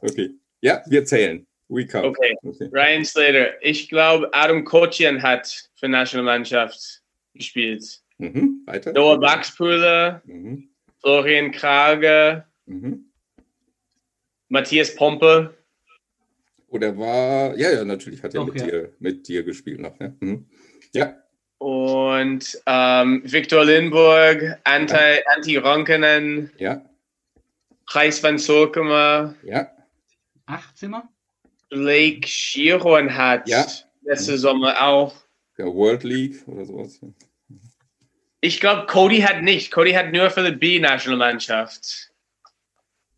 Okay. Ja, wir zählen. We count. Okay. okay. Ryan Slater. Ich glaube, Adam Kochian hat für Nationalmannschaft gespielt. Mhm. Weiter. Noah Baxpuller, Mhm. Florian Krage, Mhm. Matthias Pompe. Oder war, ja, ja, natürlich hat er Doch, mit, ja. dir, mit dir gespielt noch. Ne? Mhm. Ja, Und ähm, Viktor Lindburg, Antti, Antti Ronkanen, ja, Preis van Sorkema, ja. Acht Zimmer? Blake Schierhorn hat Ja. letzte Sommer auch. Ja, World League oder sowas. Ich glaube, Cody hat nicht. Cody hat nur für die B-Nationalmannschaft.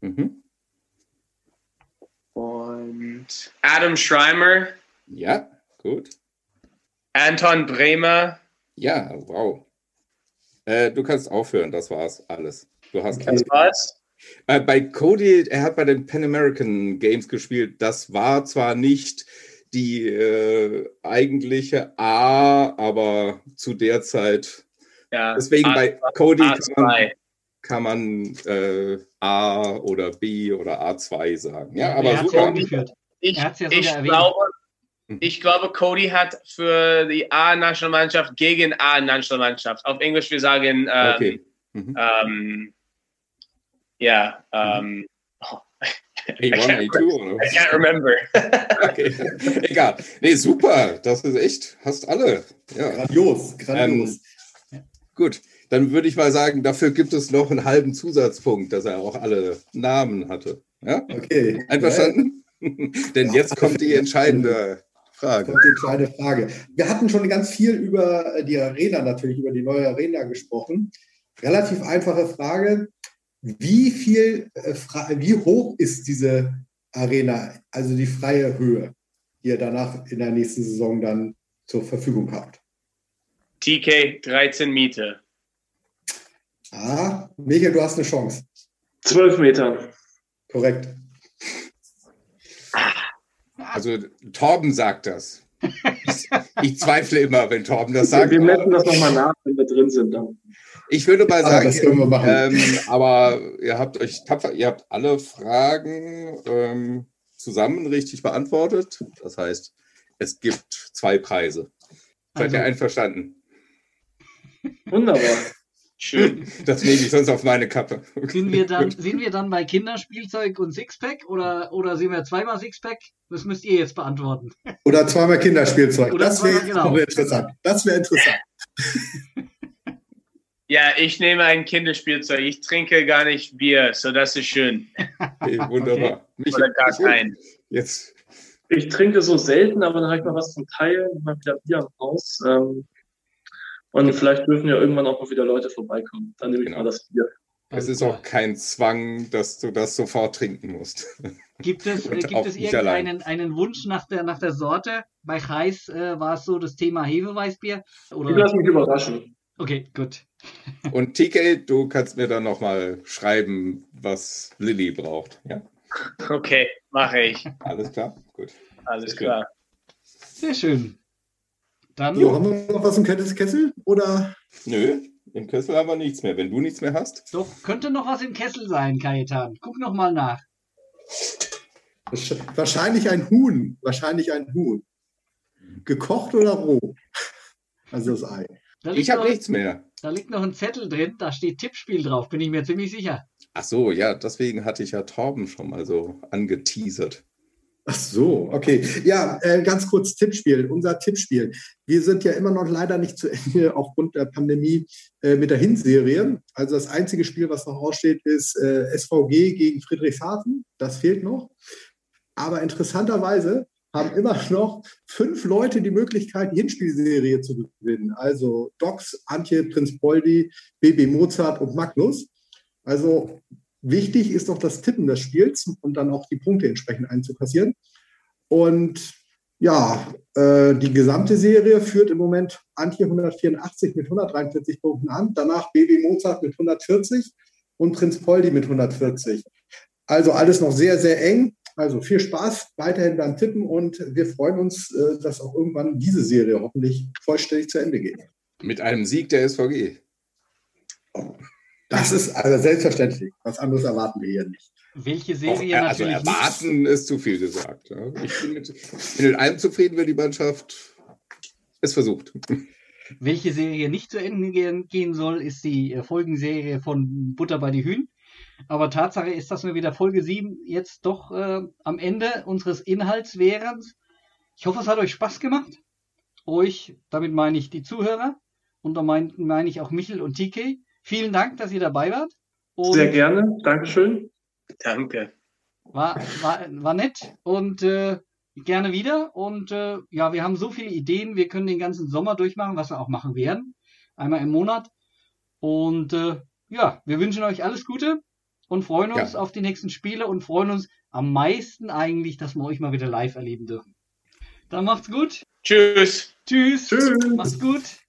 Mhm. Adam Schreimer, Ja, gut. Anton Bremer, Ja, wow. Äh, du kannst aufhören, das war's alles. Du hast Okay. was? Äh, bei Cody, er hat bei den Pan American Games gespielt. Das war zwar nicht die äh, eigentliche A, aber zu der Zeit. Ja. Deswegen A- bei Cody kann man, A2. kann man äh, A oder B oder A2 sagen. Ja, er aber ja super. Ich, Er ja ich, glaube, ich glaube, Cody hat für die A-Nationalmannschaft gegen A-Nationalmannschaft. Auf Englisch wir sagen, ähm, Okay. Mhm. ähm, ja, ähm, A1, A2 oder? I can't remember. Okay. Egal. Nee, super. Das ist echt, hast alle. Ja. Grandios, grandios. Gut, dann würde ich mal sagen, dafür gibt es noch einen halben Zusatzpunkt, dass er auch alle Namen hatte. Ja? okay. Einverstanden? Denn jetzt kommt die entscheidende Frage. kommt die entscheidende Frage. Wir hatten schon ganz viel über die Arena, natürlich über die neue Arena gesprochen. Relativ einfache Frage. Wie viel, äh, wie hoch ist diese Arena, also die freie Höhe, die ihr danach in der nächsten Saison dann zur Verfügung habt? TK 13 Meter. Ah, Michael, du hast eine Chance. Zwölf Meter. Korrekt. Also Torben sagt das. Ich, ich zweifle immer, wenn Torben das sagt. wir messen aber das nochmal nach, wenn wir drin sind. Dann. Ich würde mal Ah, sagen, das können wir machen. ähm, aber ihr habt euch tapfer, ihr habt alle Fragen ähm, zusammen richtig beantwortet. Das heißt, es gibt zwei Preise. Seid ihr Also- einverstanden? Wunderbar. Schön. Das nehme ich sonst auf meine Kappe. Sind wir dann, sind wir dann bei Kinderspielzeug und Sixpack oder, oder sind wir zweimal Sixpack? Das müsst ihr jetzt beantworten. Oder zweimal Kinderspielzeug. Oder das wäre genau. interessant. Das wäre interessant. Ja, ich nehme ein Kinderspielzeug. Ich trinke gar nicht Bier, so das ist schön. Okay, wunderbar. Michael, Oder gar kein. Jetzt, Ich trinke so selten, aber dann habe ich mal was zum Teilen, mal wieder Bier am Haus. Ähm, und vielleicht dürfen ja irgendwann auch mal wieder Leute vorbeikommen. Dann nehme ich Genau. mal das Bier. es ist auch kein Zwang, dass du das sofort trinken musst. Gibt es, äh, gibt es irgendeinen einen Wunsch nach der, nach der Sorte? Bei Reis äh, war es so das Thema Hefeweißbier? Ich Oder? lasse mich überraschen. Okay, gut. Und TK, du kannst mir dann nochmal schreiben, was Lilly braucht. Ja, Okay, mache ich. alles klar? Gut. Alles Sehr schön. klar. Sehr schön. Dann So, haben wir noch was im Kessel? Oder? Nö, im Kessel haben wir nichts mehr. Wenn du nichts mehr hast, doch, könnte noch was im Kessel sein, Kajetan. Guck noch mal nach. Wahrsch- Wahrscheinlich ein Huhn. Wahrscheinlich ein Huhn. Gekocht oder roh? Also das Ei. Da liegt, ich habe noch, nichts mehr. da liegt noch ein Zettel drin, da steht Tippspiel drauf, bin ich mir ziemlich sicher. Ach so, ja, deswegen hatte ich ja Torben schon mal so angeteasert. Ach so, okay. Ja, äh, ganz kurz Tippspiel, unser Tippspiel. Wir sind ja immer noch leider nicht zu Ende aufgrund der Pandemie äh, mit der Hinserie. Also das einzige Spiel, was noch aussteht, ist äh, SVG gegen Friedrichshafen. Das fehlt noch. Aber interessanterweise haben immer noch fünf Leute die Möglichkeit, die Hinspielserie zu gewinnen. Also Docs, Antje, Prinz Poldi, BB Mozart und Magnus. Also wichtig ist doch das Tippen des Spiels und dann auch die Punkte entsprechend einzukassieren. Und ja, äh, die gesamte Serie führt im Moment Antje 184 mit 143 Punkten an, danach BB Mozart mit 140 und Prinz Poldi mit 140. Also alles noch sehr, sehr eng. Also viel Spaß weiterhin beim Tippen und wir freuen uns, äh, dass auch irgendwann diese Serie hoffentlich vollständig zu Ende geht. Mit einem Sieg der SVG. Das ist also selbstverständlich. Was anderes erwarten wir hier nicht. Welche Auch, Serie äh, also natürlich nicht. erwarten ist zu viel gesagt. Ja. Ich bin mit, bin mit allem zufrieden, wenn die Mannschaft es versucht. Welche Serie nicht zu Ende gehen, gehen soll, ist die äh, Folgenserie von Butter bei die Hühn. Aber Tatsache ist, dass wir wieder Folge 7 jetzt doch äh, am Ende unseres Inhalts wären. Ich hoffe, es hat euch Spaß gemacht. Euch, damit meine ich die Zuhörer. Und da meine meine ich auch Michel und TK. Vielen Dank, dass ihr dabei wart. Und Sehr gerne. Dankeschön. Danke. War, war, war nett und äh, gerne wieder. Und äh, ja, wir haben so viele Ideen. Wir können den ganzen Sommer durchmachen, was wir auch machen werden. Einmal im Monat. Und äh, ja, wir wünschen euch alles Gute und freuen uns Ja. auf die nächsten Spiele und freuen uns am meisten eigentlich, dass wir euch mal wieder live erleben dürfen. Dann macht's gut. Tschüss. Tschüss. Tschüss. Macht's gut.